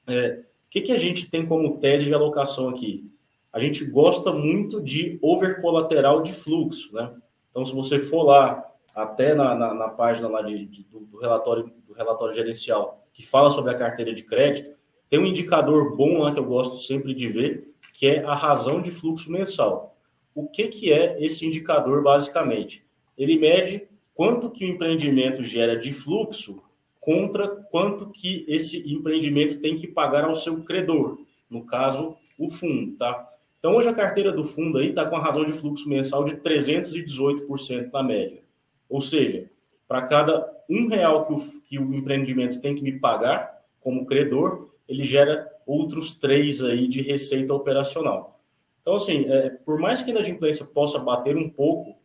é, o que, que a gente tem como tese de alocação aqui? A gente gosta muito de over colateral de fluxo, né? Então, se você for lá, até na, na, na página lá de, de, do, do, relatório, do relatório gerencial, que fala sobre a carteira de crédito, tem um indicador bom lá que eu gosto sempre de ver, que é a razão de fluxo mensal. O que, que é esse indicador, basicamente? Ele mede quanto que o empreendimento gera de fluxo contra quanto que esse empreendimento tem que pagar ao seu credor, no caso, o fundo, tá? Então, hoje a carteira do fundo aí está com a razão de fluxo mensal de 318% na média. Ou seja, para cada um real que o, que o empreendimento tem que me pagar como credor, ele gera outros três aí de receita operacional. Então, assim, é, por mais que a inadimplência possa bater um pouco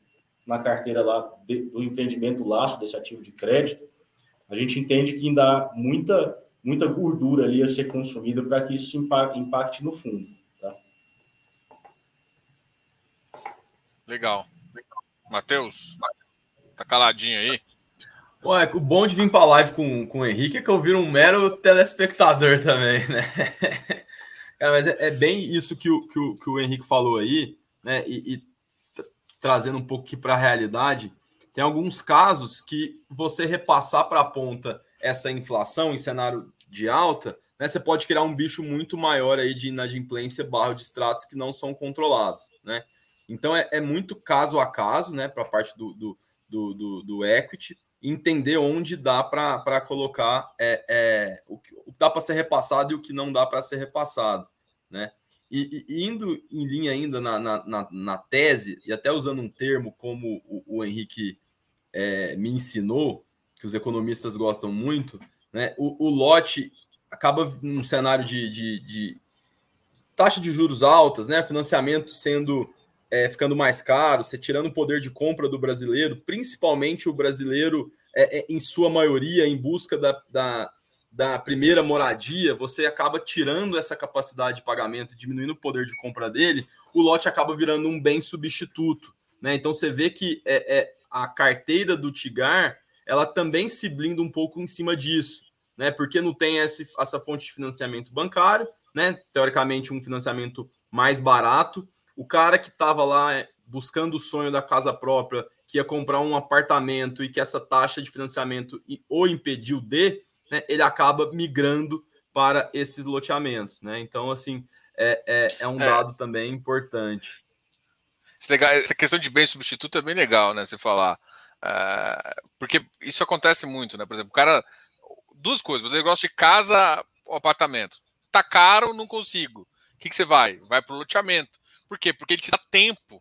na carteira lá de, do empreendimento laço desse ativo de crédito, a gente entende que ainda há muita, muita gordura ali a ser consumida para que isso impacte no fundo. Tá? Legal. Matheus, tá caladinho aí? Ué, o bom de vir para a live com, com o Henrique é que eu viro um mero telespectador também, né? Cara, mas é, é, bem isso que o, que o, que o Henrique falou aí, né? E, e trazendo um pouco aqui para a realidade, tem alguns casos que você repassar para a ponta essa inflação em cenário de alta, né? Você pode criar um bicho muito maior aí de inadimplência barra de extratos que não são controlados, né? Então é, é muito caso a caso, né? Para a parte do, do, do, do, do equity entender onde dá para colocar é, é, o que dá para ser repassado e o que não dá para ser repassado, né? E, e, indo em linha ainda na, na, na, tese, e até usando um termo como o, o Henrique é, me ensinou, que os economistas gostam muito, né? O, o lote acaba num cenário de, de, de, taxa de juros altas, né? Financiamento sendo é, ficando mais caro, você tirando o poder de compra do brasileiro, principalmente o brasileiro, é, é, em sua maioria, em busca da, da, da, primeira moradia, você acaba tirando essa capacidade de pagamento, diminuindo o poder de compra dele, o lote acaba virando um bem substituto. Né? Então você vê que é, é a carteira do Tigar ela também se blinda um pouco em cima disso, né? Porque não tem esse, essa fonte de financiamento bancário, né? Teoricamente, um financiamento mais barato. O cara que estava lá é, buscando o sonho da casa própria, que ia comprar um apartamento e que essa taxa de financiamento o impediu de, né, ele acaba migrando para esses loteamentos. Né? Então, assim, é, é, é um é. dado também importante. Essa questão de bem substituto é bem legal, né? Você falar. Uh, porque isso acontece muito, né? Por exemplo, o cara. Duas coisas, você gosta de casa ou apartamento. Tá caro, não consigo. O que, que você vai? Vai para o loteamento. Por quê? Porque ele te dá tempo.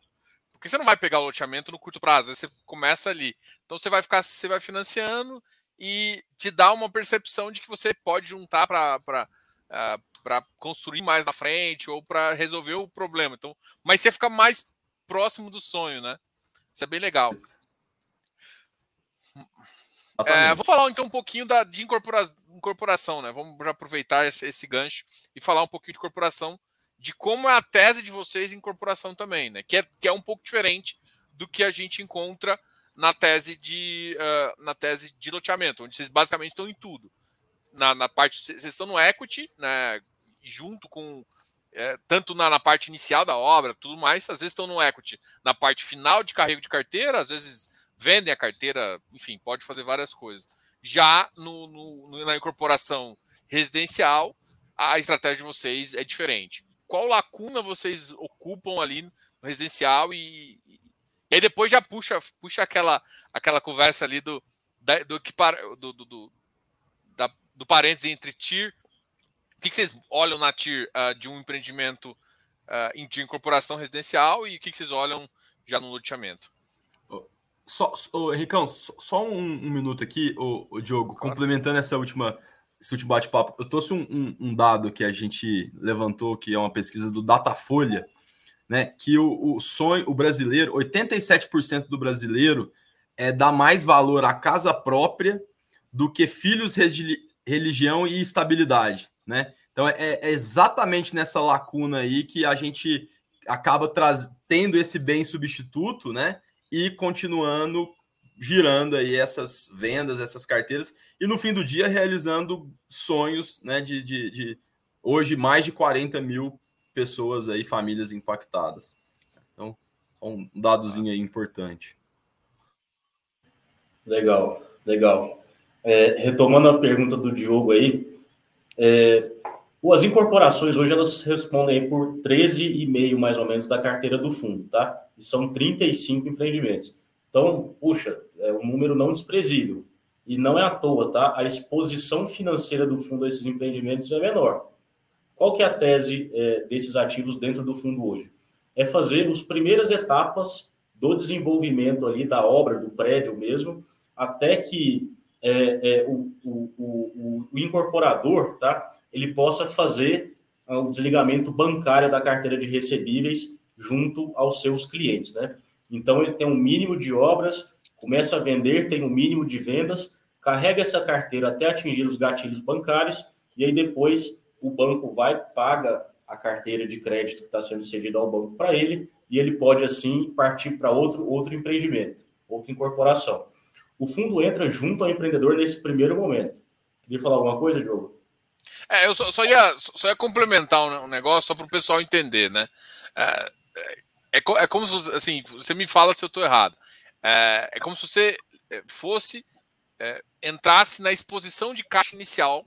Porque você não vai pegar o loteamento no curto prazo, você começa ali. Então você vai ficar, você vai financiando e te dá uma percepção de que você pode juntar para uh, para construir mais na frente ou para resolver o problema. Então, mas você fica mais próximo do sonho, né? Isso é bem legal. É, vou falar então um pouquinho da, de incorpora, incorporação, né? Vamos aproveitar esse, esse, gancho e falar um pouquinho de incorporação, de como é a tese de vocês em incorporação também, né? Que é, que é um pouco diferente do que a gente encontra na tese de, uh, na tese de loteamento, onde vocês basicamente estão em tudo. Na, na parte, vocês estão no equity, né? Junto com é, tanto na, na, parte inicial da obra, tudo mais, às vezes estão no equity, na parte final de carrego de carteira, às vezes vendem a carteira, enfim, pode fazer várias coisas. Já no, no, na incorporação residencial, a estratégia de vocês é diferente. Qual lacuna vocês ocupam ali no residencial e, e aí depois já puxa, puxa aquela, aquela conversa ali do, da, do, do, do, do, da, do parênteses entre TIR. O que, que vocês olham na TIR uh, de um empreendimento uh, de incorporação residencial e o que, que vocês olham já no loteamento? Só, oh, Ricão, só, só um, um, minuto aqui, o oh, oh, Diogo, claro. complementando essa última, esse último bate-papo. Eu trouxe um, um, um, dado que a gente levantou, que é uma pesquisa do Datafolha, né? Que o, o sonho, o brasileiro, 87% do brasileiro é dá mais valor à casa própria do que filhos, religião e estabilidade, né? Então é, é exatamente nessa lacuna aí que a gente acaba traz, tendo esse bem substituto, né? e continuando girando aí essas vendas, essas carteiras, e no fim do dia realizando sonhos né, de, de, de hoje mais de 40 mil pessoas aí, famílias impactadas. Então, um dadozinho aí importante. Legal, legal. É, retomando a pergunta do Diogo aí, é, as incorporações hoje elas respondem por 13,5 mais ou menos da carteira do fundo, tá? E são 35 empreendimentos. Então, puxa, é um número não desprezível. E não é à toa, tá? A exposição financeira do fundo a esses empreendimentos é menor. Qual que é a tese é, desses ativos dentro do fundo hoje? É fazer as primeiras etapas do desenvolvimento ali da obra, do prédio mesmo, até que é, é, o, o, o, o incorporador, tá? ele possa fazer ah, o desligamento bancário da carteira de recebíveis junto aos seus clientes, né? Então ele tem um mínimo de obras, começa a vender, tem um mínimo de vendas, carrega essa carteira até atingir os gatilhos bancários e aí depois o banco vai paga a carteira de crédito que está sendo cedida ao banco para ele e ele pode assim partir para outro outro empreendimento, outra incorporação. O fundo entra junto ao empreendedor nesse primeiro momento. Queria falar alguma coisa, Diogo? É, eu só, só, ia, só ia complementar um, negócio só para o pessoal entender, né? É, é, é, como se assim, você me fala se eu estou errado. É, é, como se você é, fosse é, entrasse na exposição de caixa inicial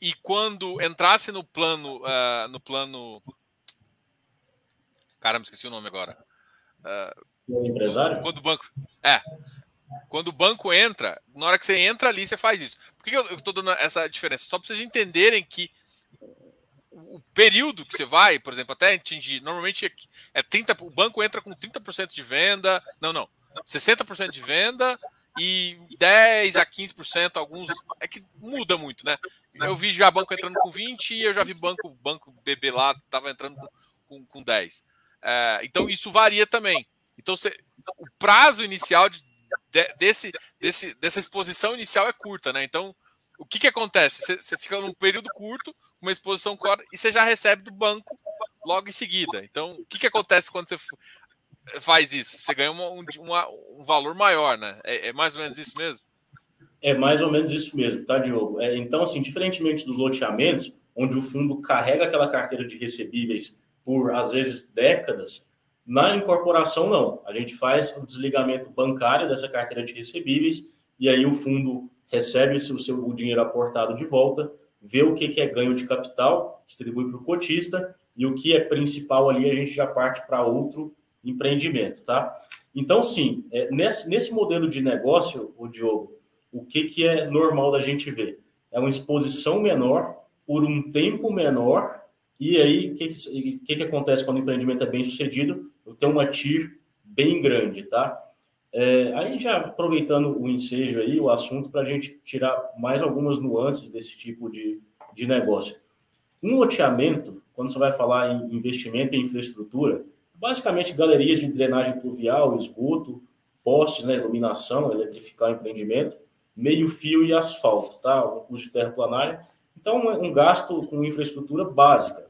e quando entrasse no plano uh, no plano caramba esqueci o nome agora uh, empresário quando o banco é quando o banco entra, na hora que você entra ali, você faz isso. Por que eu estou dando essa diferença? Só para vocês entenderem que o período que você vai, por exemplo, até atingir, normalmente é 30, o banco entra com 30% de venda, não, não, 60% de venda e 10 a 15% alguns, é que muda muito, né? Eu vi já banco entrando com 20 e eu já vi banco, banco BB lá, estava entrando com, com, com 10. É, então isso varia também. Então você, o prazo inicial de, de, desse, desse, dessa exposição inicial é curta, né? Então, o que, que acontece? Você fica num período curto, uma exposição curta, e você já recebe do banco logo em seguida. Então, o que, que acontece quando você faz isso? Você ganha uma, um, uma, um valor maior, né? É, é, mais ou menos isso mesmo? É mais ou menos isso mesmo, tá, Diogo? É, então, assim, diferentemente dos loteamentos, onde o fundo carrega aquela carteira de recebíveis por às vezes décadas, na incorporação não. A gente faz o desligamento bancário dessa carteira de recebíveis e aí o fundo recebe o seu o dinheiro aportado de volta, vê o que, que é ganho de capital, distribui para o cotista e o que é principal ali a gente já parte para outro empreendimento, tá? Então, sim, é, nesse, nesse modelo de negócio, o Diogo, o que, que é normal da gente ver? É uma exposição menor por um tempo menor, e aí o que, que, que, acontece quando o empreendimento é bem sucedido? Eu tenho uma TIR bem grande, tá? É, aí já aproveitando o ensejo aí, o assunto, para a gente tirar mais algumas nuances desse tipo de, de negócio. Um loteamento, quando você vai falar em investimento em infraestrutura, basicamente galerias de drenagem pluvial, esgoto, postes, né, iluminação, eletrificar o empreendimento, meio fio e asfalto, tá? Um custo de terraplanária. Então, um gasto com infraestrutura básica.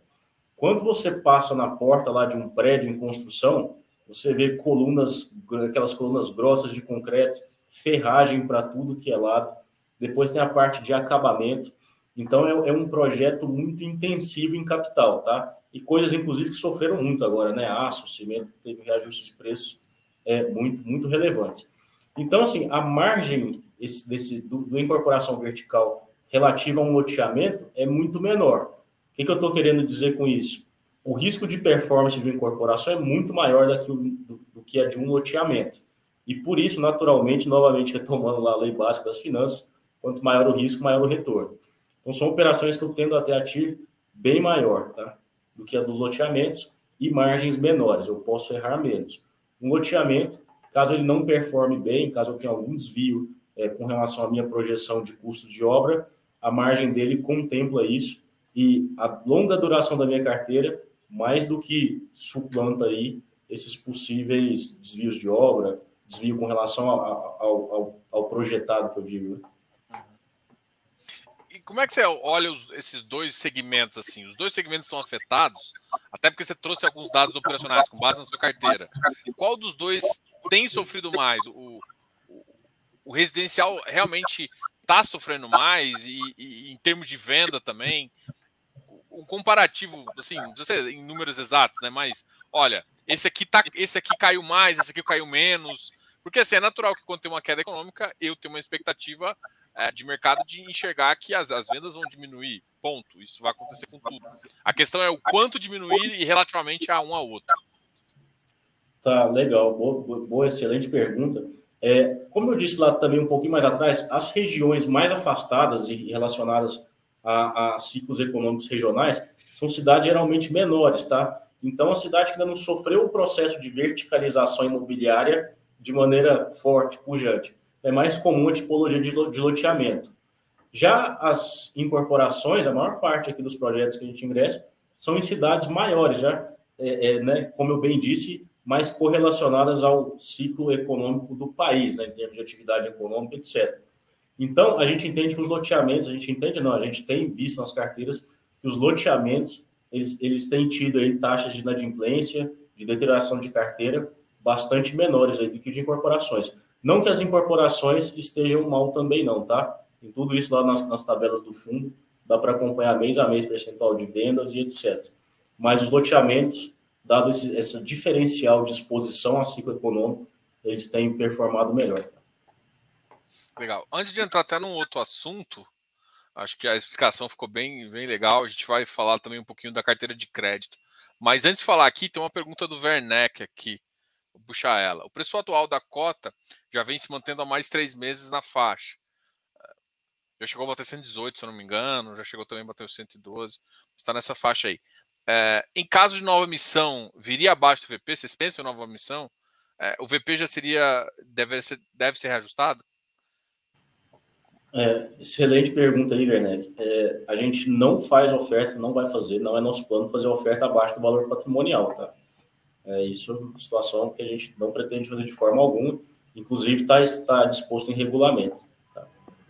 Quando você passa na porta lá de um prédio em construção, você vê colunas, aquelas colunas grossas de concreto, ferragem para tudo que é lado. Depois tem a parte de acabamento. Então, é, é um projeto muito intensivo em capital, tá? e coisas, inclusive, que sofreram muito agora, né? Aço, cimento, teve reajuste de preços é, muito, muito relevantes. Então, assim, a margem esse, desse, do, do, incorporação vertical relativa a um loteamento é muito menor. O que, que eu estou querendo dizer com isso? O risco de performance de uma incorporação é muito maior do que, do, do que a de um loteamento. E por isso, naturalmente, novamente retomando lá a lei básica das finanças, quanto maior o risco, maior o retorno. Então, são operações que eu tendo até a TIR bem maior, tá? do que a dos loteamentos e margens menores, eu posso errar menos. Um loteamento, caso ele não performe bem, caso eu tenha algum desvio é, com relação à minha projeção de custo de obra, a margem dele contempla isso e a longa duração da minha carteira mais do que suplanta aí esses possíveis desvios de obra, desvio com relação ao, ao, ao projetado que eu digo. Né? como é que você olha os, esses dois segmentos assim? Os dois segmentos estão afetados, até porque você trouxe alguns dados operacionais com base na sua carteira. Qual dos dois tem sofrido mais? O, o, o residencial realmente está sofrendo mais e, e, em termos de venda também? Um comparativo, assim, não sei em números exatos, né? Mas olha, esse aqui tá, esse aqui caiu mais, esse aqui caiu menos. Porque assim, é natural que quando tem uma queda econômica, eu tenho uma expectativa é, de mercado de enxergar que as, as vendas vão diminuir. Ponto. Isso vai acontecer com tudo. A questão é o quanto diminuir e relativamente a um a outro. Tá, legal. Boa, boa excelente pergunta. É, como eu disse lá também um pouquinho mais atrás, as regiões mais afastadas e relacionadas a, a ciclos econômicos regionais são cidades geralmente menores, tá? Então, a cidade que ainda não sofreu o processo de verticalização imobiliária de maneira forte, pujante é mais comum a tipologia de loteamento. Já as incorporações, a maior parte aqui dos projetos que a gente ingressa, são em cidades maiores, já, é, é, né, como eu bem disse, mais correlacionadas ao ciclo econômico do país, né, em termos de atividade econômica, etc. Então, a gente entende que os loteamentos, a gente entende, não, a gente tem visto nas carteiras que os loteamentos, eles, eles têm tido aí taxas de inadimplência, de deterioração de carteira, bastante menores aí do que de incorporações. Não que as incorporações estejam mal também, não, tá? Tem tudo isso lá nas, nas tabelas do fundo, dá para acompanhar mês a mês percentual de vendas e etc. Mas os loteamentos, dado esse, essa diferencial de exposição a ciclo econômico, eles têm performado melhor. Legal. Antes de entrar até num outro assunto, acho que a explicação ficou bem, bem legal. A gente vai falar também um pouquinho da carteira de crédito. Mas antes de falar aqui, tem uma pergunta do Werneck aqui. Vou puxar ela. O preço atual da cota já vem se mantendo há mais de três meses na faixa. Já chegou a bater 118, se eu não me engano, já chegou também a bater 112, está nessa faixa aí. É, em caso de nova missão, viria abaixo do VP? Vocês pensam em nova missão? É, o VP já seria, deve ser, deve ser reajustado? É, excelente pergunta aí, Werneck. É, a gente não faz oferta, não vai fazer, não é nosso plano fazer oferta abaixo do valor patrimonial, tá? É, isso é situação que a gente não pretende fazer de forma alguma, inclusive está está disposto em regulamento. Tá?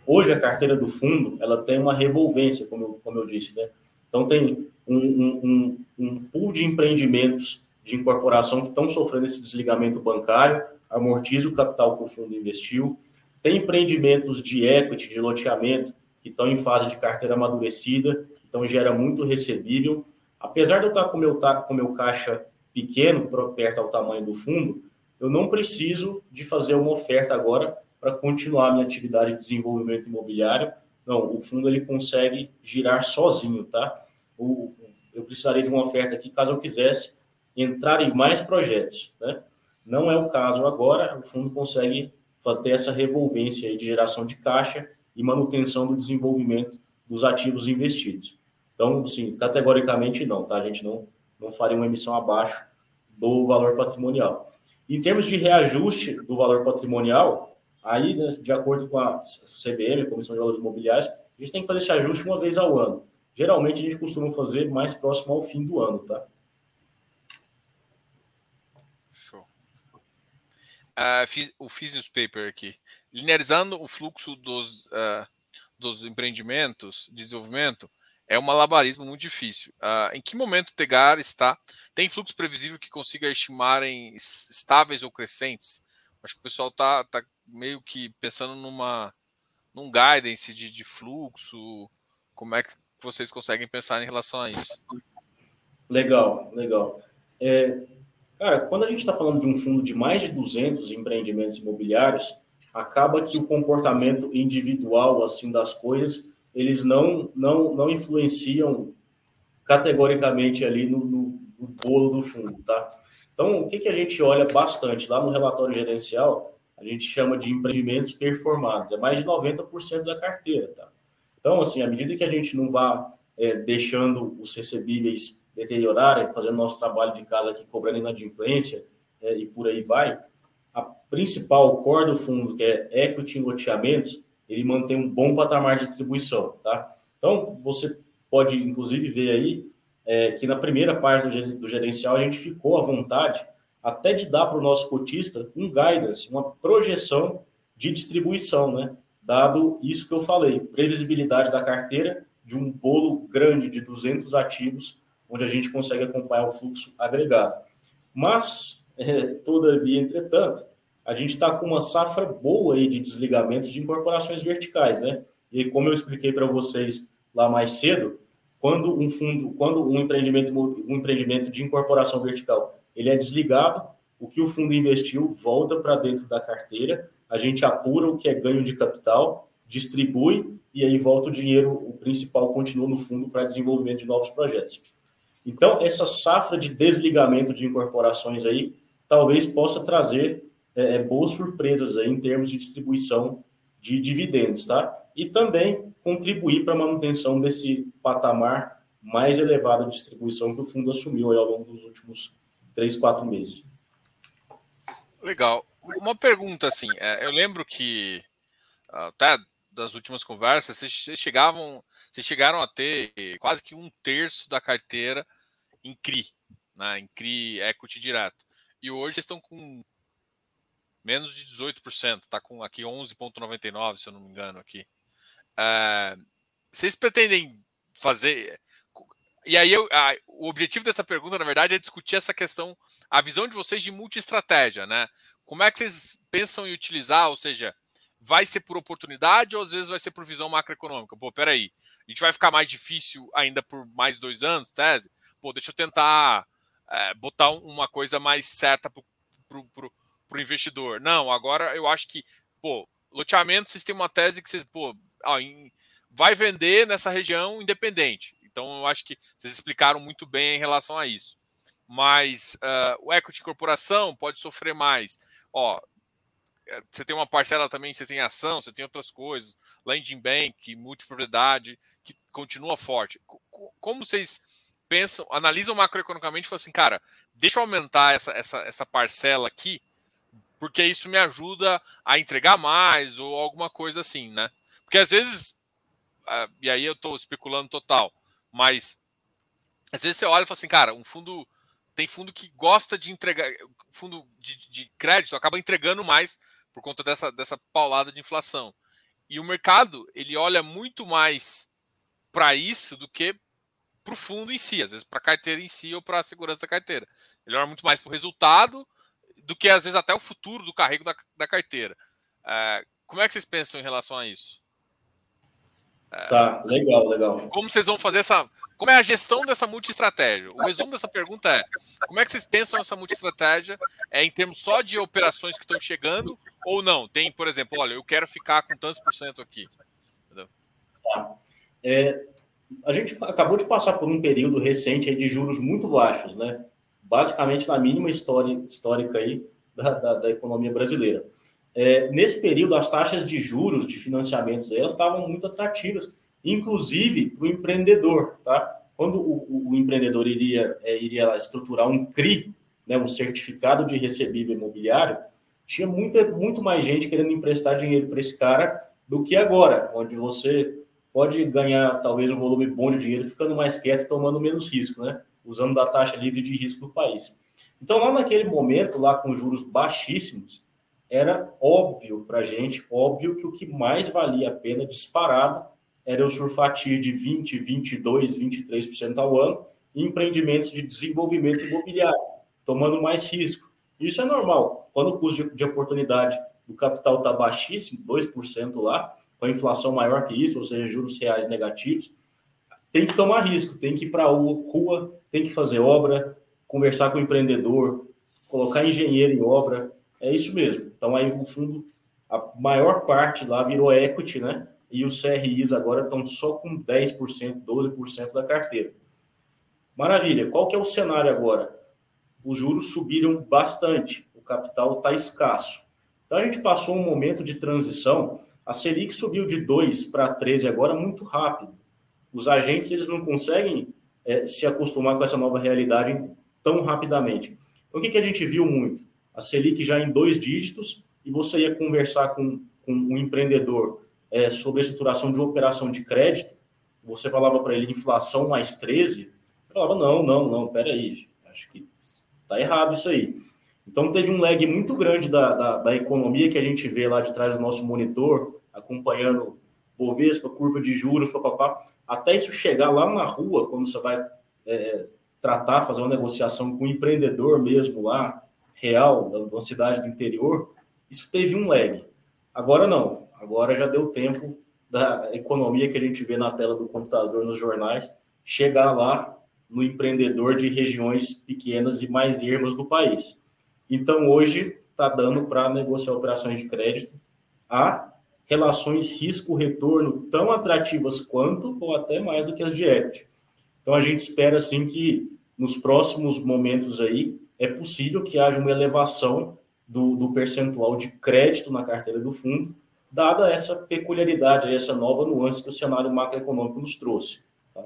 Hoje, a carteira do fundo ela tem uma revolvência, como eu, como eu disse, né? Então, tem um, um, um, um pool de empreendimentos de incorporação que estão sofrendo esse desligamento bancário, amortiza o capital que o fundo investiu, tem empreendimentos de equity, de loteamento, que estão em fase de carteira amadurecida, então gera muito recebível, apesar de eu estar com meu, com meu caixa pequeno, perto ao tamanho do fundo, eu não preciso de fazer uma oferta agora para continuar minha atividade de desenvolvimento imobiliário. Não, o fundo ele consegue girar sozinho, tá? O, eu precisaria de uma oferta aqui caso eu quisesse entrar em mais projetos, né? Não é o caso agora, o fundo consegue ter essa revolvência de geração de caixa e manutenção do desenvolvimento dos ativos investidos. Então, sim, categoricamente não, tá? A gente não, não faria uma emissão abaixo do valor patrimonial. Em termos de reajuste do valor patrimonial, aí, né, de acordo com a CBM, Comissão de Valores Imobiliários, a gente tem que fazer esse ajuste uma vez ao ano. Geralmente, a gente costuma fazer mais próximo ao fim do ano, tá? Uh, fiz, o fiz newspaper aqui. Linearizando o fluxo dos, uh, dos empreendimentos de desenvolvimento é um malabarismo muito difícil. Uh, em que momento o Tegar está? Tem fluxo previsível que consiga estimar em estáveis ou crescentes? Acho que o pessoal está tá meio que pensando numa num guidance de, de fluxo. Como é que vocês conseguem pensar em relação a isso? Legal, legal. É, Cara, quando a gente está falando de um fundo de mais de 200 empreendimentos imobiliários, acaba que o comportamento individual assim das coisas, eles não não, não influenciam categoricamente ali no, no, no bolo do fundo, tá? Então, o que, que a gente olha bastante lá no relatório gerencial, a gente chama de empreendimentos performados, é mais de 90% da carteira, tá? Então, assim, à medida que a gente não vá é, deixando os recebíveis deteriorarem, fazendo nosso trabalho de casa aqui, cobrando inadimplência é, e por aí vai, a principal core do fundo, que é equity em loteamentos, ele mantém um bom patamar de distribuição, tá? Então, você pode, inclusive, ver aí é, que na primeira parte do, do gerencial a gente ficou à vontade até de dar para o nosso cotista um guidance, uma projeção de distribuição, né? Dado isso que eu falei, previsibilidade da carteira de um bolo grande de 200 ativos onde a gente consegue acompanhar o fluxo agregado. Mas, é, todavia, entretanto, a gente está com uma safra boa aí de desligamentos de incorporações verticais, né? E como eu expliquei para vocês lá mais cedo, quando um fundo, quando um empreendimento, um empreendimento de incorporação vertical, ele é desligado, o que o fundo investiu volta para dentro da carteira, a gente apura o que é ganho de capital, distribui e aí volta o dinheiro, o principal continua no fundo para desenvolvimento de novos projetos. Então, essa safra de desligamento de incorporações aí talvez possa trazer é, é, boas surpresas aí em termos de distribuição de dividendos, tá? E também contribuir para a manutenção desse patamar mais elevado de distribuição que o fundo assumiu ao longo dos últimos três, quatro meses. Legal. Uma pergunta assim, é, eu lembro que até das últimas conversas, vocês chegavam, vocês chegaram a ter quase que um terço da carteira em CRI, né, em CRI equity direto. E hoje vocês estão com menos de 18%, está com aqui 11,99, se eu não me engano aqui. É, vocês pretendem fazer. E aí, eu, a, o objetivo dessa pergunta, na verdade, é discutir essa questão, a visão de vocês de multi-estratégia, né? Como é que vocês pensam em utilizar, ou seja, vai ser por oportunidade ou às vezes vai ser por visão macroeconômica? Pô, peraí, a gente vai ficar mais difícil ainda por mais dois anos, tese? Pô, deixa eu tentar é, botar uma coisa mais certa para o investidor. Não, agora eu acho que, pô, loteamento, vocês têm uma tese que vocês, pô, ó, em, vai vender nessa região independente. Então eu acho que vocês explicaram muito bem em relação a isso. Mas uh, o equity corporação pode sofrer mais. Ó, é, você tem uma parcela também, você tem ação, você tem outras coisas, lending bank, multipropriedade, que continua forte. Como vocês pensam, analisam macroeconomicamente e falam assim, cara, deixa eu aumentar essa, essa, essa parcela aqui, porque isso me ajuda a entregar mais ou alguma coisa assim, né? Porque às vezes, e aí eu estou especulando total, mas às vezes você olha e fala assim, cara, um fundo tem fundo que gosta de entregar, fundo de, de crédito acaba entregando mais por conta dessa, dessa paulada de inflação. E o mercado, ele olha muito mais para isso do que para o fundo em si, às vezes para a carteira em si ou para a segurança da carteira. Ele olha muito mais para o resultado do que às vezes até o futuro do carrego da, da carteira. É, como é que vocês pensam em relação a isso? Tá, legal, legal. Como vocês vão fazer essa. Como é a gestão dessa multi-estratégia? O resumo dessa pergunta é: como é que vocês pensam essa multi-estratégia? É em termos só de operações que estão chegando ou não? Tem, por exemplo, olha, eu quero ficar com tantos por cento aqui. Entendeu? Tá. É, a gente acabou de passar por um período recente de juros muito baixos, né? Basicamente na mínima história, histórica aí da, da, da economia brasileira. É, nesse período, as taxas de juros de financiamentos elas estavam muito atrativas, inclusive para o empreendedor, tá? Quando o, o empreendedor iria, é, iria estruturar um CRI, né, um certificado de recebível imobiliário, tinha muita, muito mais gente querendo emprestar dinheiro para esse cara do que agora, onde você pode ganhar talvez um volume bom de dinheiro ficando mais quieto, tomando menos risco, né? Usando da taxa livre de risco do país. Então, lá naquele momento, lá com juros baixíssimos, era óbvio para a gente, óbvio que o que mais valia a pena disparado era o surfatir de 20, 22, 23% ao ano em empreendimentos de desenvolvimento imobiliário, tomando mais risco. Isso é normal. Quando o custo de, de oportunidade do capital está baixíssimo, 2% lá, com a inflação maior que isso, ou seja, juros reais negativos, tem que tomar risco, tem que ir para a rua, tem que fazer obra, conversar com o empreendedor, colocar engenheiro em obra, é isso mesmo. Então aí o fundo, a maior parte lá virou equity, né? E os CRIs agora estão só com 10%, 12% da carteira. Maravilha. Qual que é o cenário agora? Os juros subiram bastante, o capital está escasso. Então a gente passou um momento de transição a Selic subiu de 2 para 13 agora muito rápido. Os agentes eles não conseguem é, se acostumar com essa nova realidade tão rapidamente. Então, o que, que a gente viu muito? A Selic já em dois dígitos e você ia conversar com, com um empreendedor é, sobre a estruturação de operação de crédito, você falava para ele inflação mais 13, ele falava, não, não, não, peraí, acho que está errado isso aí. Então, teve um lag muito grande da, da, da, economia que a gente vê lá de trás do nosso monitor, acompanhando Bovespa, curva de juros, papapá, até isso chegar lá na rua, quando você vai é, tratar, fazer uma negociação com um empreendedor mesmo lá, real, da uma cidade do interior, isso teve um lag. Agora não, agora já deu tempo da economia que a gente vê na tela do computador, nos jornais, chegar lá no empreendedor de regiões pequenas e mais ermas do país. Então, hoje, está dando para negociar operações de crédito a relações risco-retorno tão atrativas quanto ou até mais do que as de equity. Então, a gente espera, assim, que nos próximos momentos aí é possível que haja uma elevação do, do percentual de crédito na carteira do fundo, dada essa peculiaridade, essa nova nuance que o cenário macroeconômico nos trouxe. Tá?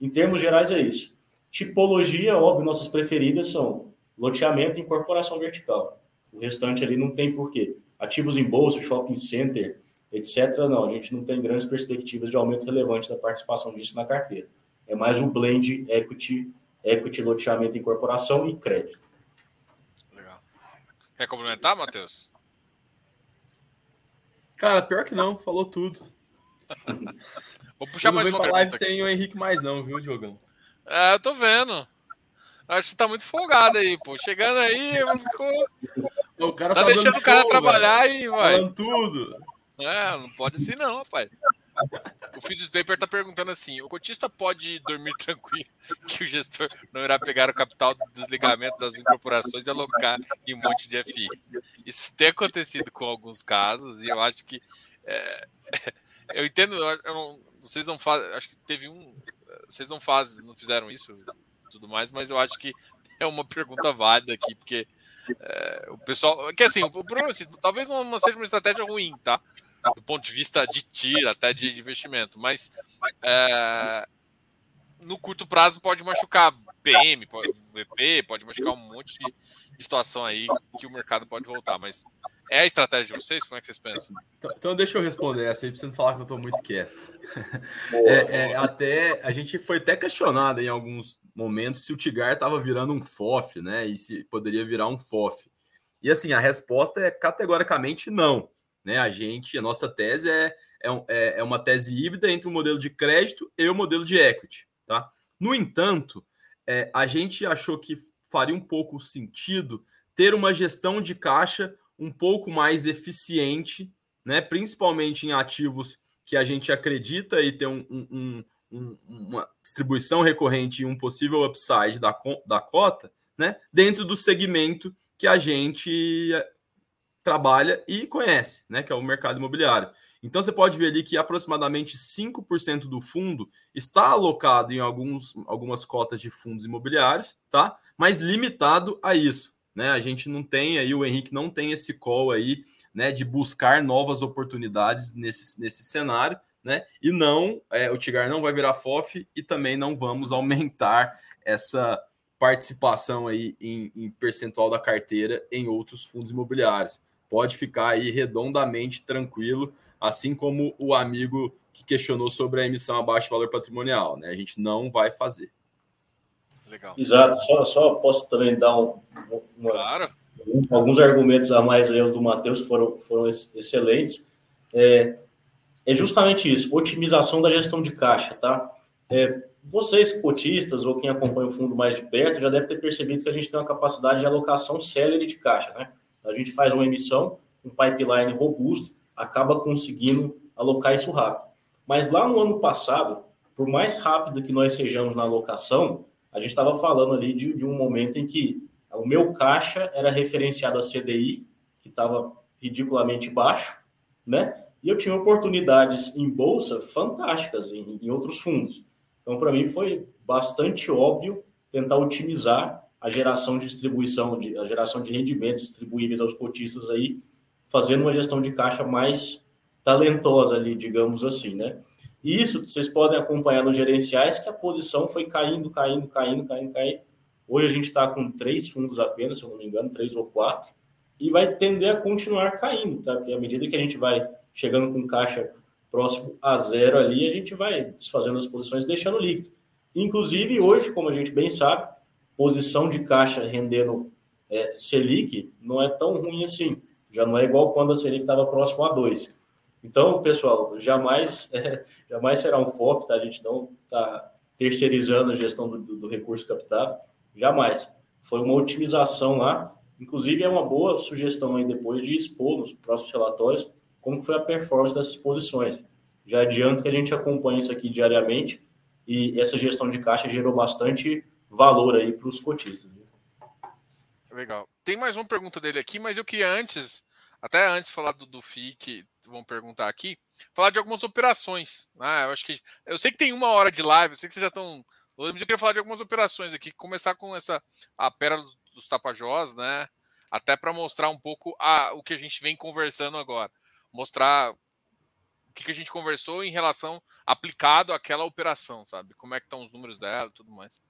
Em termos gerais, é isso. Tipologia, óbvio, nossas preferidas são loteamento e incorporação vertical. O restante ali não tem porquê. Ativos em bolsa, shopping center, etc. Não, a gente não tem grandes perspectivas de aumento relevante da participação disso na carteira. É mais o blend equity, equity, loteamento, incorporação e crédito. Legal. Quer complementar, Matheus? Cara, pior que não, falou tudo. Vou puxar mais uma live aqui. sem o Henrique mais não, viu, Diogão? É, eu tô vendo. Acho que você tá muito folgado aí, pô. Chegando aí, ficou. O cara tá, tá deixando o cara show, trabalhar velho. aí, vai. Falando tudo. É, não pode assim não, rapaz. O Physics Paper tá perguntando assim: o cotista pode dormir tranquilo que o gestor não irá pegar o capital do desligamento das incorporações e alocar em um monte de FX. Isso tem acontecido com alguns casos e eu acho que. É, eu entendo, eu não, vocês não fazem. Acho que teve um. Vocês não fazem, não fizeram isso, tudo mais, mas eu acho que é uma pergunta válida aqui, porque é, o pessoal. Que assim, o problema assim, talvez não seja uma estratégia ruim, tá? Do ponto de vista de tiro, até de investimento, mas é, no curto prazo pode machucar PM, pode, VP, pode machucar um monte de situação aí que o mercado pode voltar, mas é a estratégia de vocês? Como é que vocês pensam? Então, então deixa eu responder essa aí, pra você não falar que eu estou muito quieto. Boa, é, é, até, a gente foi até questionado em alguns momentos se o Tigar estava virando um FOF, né? E se poderia virar um FOF. E assim, a resposta é categoricamente não. Né? A gente, a nossa tese é, é, é, é uma tese híbrida entre o modelo de crédito e o modelo de equity. Tá? No entanto, é, a gente achou que faria um pouco sentido ter uma gestão de caixa um pouco mais eficiente, né? principalmente em ativos que a gente acredita e ter um, um, um, uma distribuição recorrente e um possível upside da, da cota, né, dentro do segmento que a gente eh, trabalha e conhece, né, que é o mercado imobiliário. Então você pode ver ali que aproximadamente 5% do fundo está alocado em alguns, algumas cotas de fundos imobiliários, tá? Mas limitado a isso, né? A gente não tem aí, o Henrique não tem esse call aí, né, de buscar novas oportunidades nesse, nesse cenário, né? E não, é, o Tigar não vai virar FOF e também não vamos aumentar essa participação aí em, em percentual da carteira em outros fundos imobiliários. Pode ficar aí redondamente tranquilo assim como o amigo que questionou sobre a emissão abaixo de valor patrimonial, né? A gente não vai fazer. Legal. Exato. Só, só posso também dar um, uma, claro. alguns argumentos a mais aí do Matheus foram, foram excelentes. É, é justamente isso, otimização da gestão de caixa, tá? É, vocês, cotistas, ou quem acompanha o fundo mais de perto, já deve ter percebido que a gente tem uma capacidade de alocação célere de caixa, né? A gente faz uma emissão, um pipeline robusto, acaba conseguindo alocar isso rápido. Mas lá no ano passado, por mais rápido que nós sejamos na alocação, a gente estava falando ali de, de, um momento em que o meu caixa era referenciado a CDI, que estava ridiculamente baixo, né? E eu tinha oportunidades em bolsa fantásticas em, em outros fundos. Então, para mim, foi bastante óbvio tentar otimizar a geração de distribuição, de, a geração de rendimentos distribuíveis aos cotistas aí fazendo uma gestão de caixa mais talentosa ali, digamos assim, né? E isso vocês podem acompanhar nos gerenciais que a posição foi caindo, caindo, caindo, caindo, caindo. Hoje a gente está com três fundos apenas, se eu não me engano, três ou quatro, e vai tender a continuar caindo, tá? Porque à medida que a gente vai chegando com caixa próximo a zero ali, a gente vai desfazendo as posições, deixando líquido. Inclusive, hoje, como a gente bem sabe, posição de caixa rendendo é, Selic não é tão ruim assim. Já não é igual quando a Selic estava próximo a 2. Então, pessoal, jamais, é, jamais será um FOF, tá? A gente não está terceirizando a gestão do, do, do recurso captado, jamais. Foi uma otimização lá. Inclusive, é uma boa sugestão aí depois de expor nos próximos relatórios como foi a performance dessas posições. Já adianto que a gente acompanha isso aqui diariamente e essa gestão de caixa gerou bastante valor aí para os cotistas. Legal. Tem mais uma pergunta dele aqui, mas eu queria antes, até antes de falar do, do FI, que vão perguntar aqui, falar de algumas operações. Né? Eu acho que. Eu sei que tem uma hora de live, eu sei que vocês já estão. Eu queria falar de algumas operações aqui, começar com essa a pérola dos Tapajós, né? Até para mostrar um pouco a, o que a gente vem conversando agora. Mostrar o que, que a gente conversou em relação aplicado àquela operação, sabe? Como é que estão os números dela e tudo mais.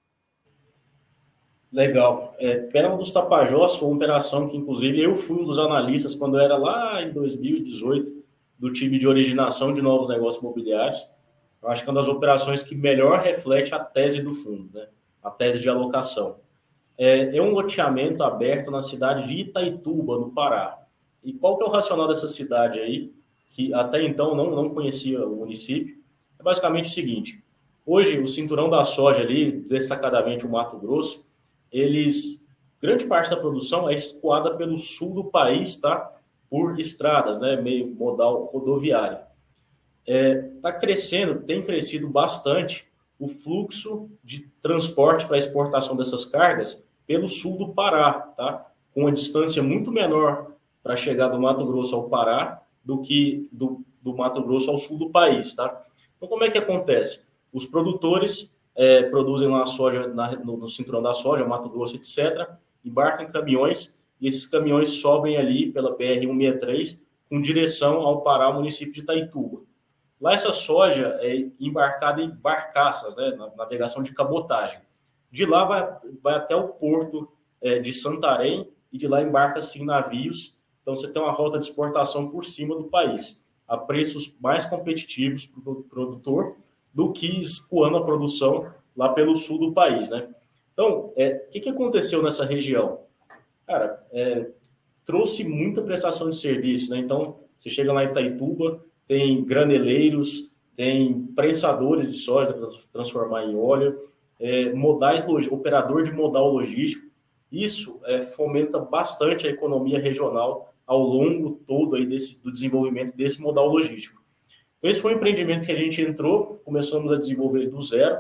Legal. É, Pérola dos Tapajós foi uma operação que, inclusive, eu fui um dos analistas quando era lá em 2018 do time de originação de novos negócios imobiliários. Eu acho que é uma das operações que melhor reflete a tese do fundo, né? a tese de alocação. É, é um loteamento aberto na cidade de Itaituba, no Pará. E qual que é o racional dessa cidade aí, que até então não, não conhecia o município? É basicamente o seguinte: hoje, o cinturão da soja ali, destacadamente o Mato Grosso, eles grande parte da produção é escoada pelo sul do país, tá? Por estradas, né? Meio modal rodoviário. É, tá crescendo, tem crescido bastante o fluxo de transporte para exportação dessas cargas pelo sul do Pará, tá? Com uma distância muito menor para chegar do Mato Grosso ao Pará do que do, do Mato Grosso ao sul do país, tá? Então, como é que acontece? Os produtores é, produzem lá a soja na, no, no, cinturão da soja, Mato Grosso, etc., embarcam em caminhões e esses caminhões sobem ali pela BR-163 com direção ao Pará, município de Itaituba. Lá essa soja é embarcada em barcaças, né, na navegação de cabotagem. De lá vai, vai até o porto é, de Santarém e de lá embarca-se em navios. Então você tem uma rota de exportação por cima do país, a preços mais competitivos para o produtor do que escoando a produção lá pelo sul do país, né? Então, é, o que, que aconteceu nessa região? Cara, é, trouxe muita prestação de serviço, né? Então, você chega lá em Itaituba, tem graneleiros, tem prensadores de soja para transformar em óleo, é, modais, operador de modal logístico. Isso é, fomenta bastante a economia regional ao longo todo aí desse, do desenvolvimento desse modal logístico. Esse foi um empreendimento que a gente entrou, começamos a desenvolver do zero.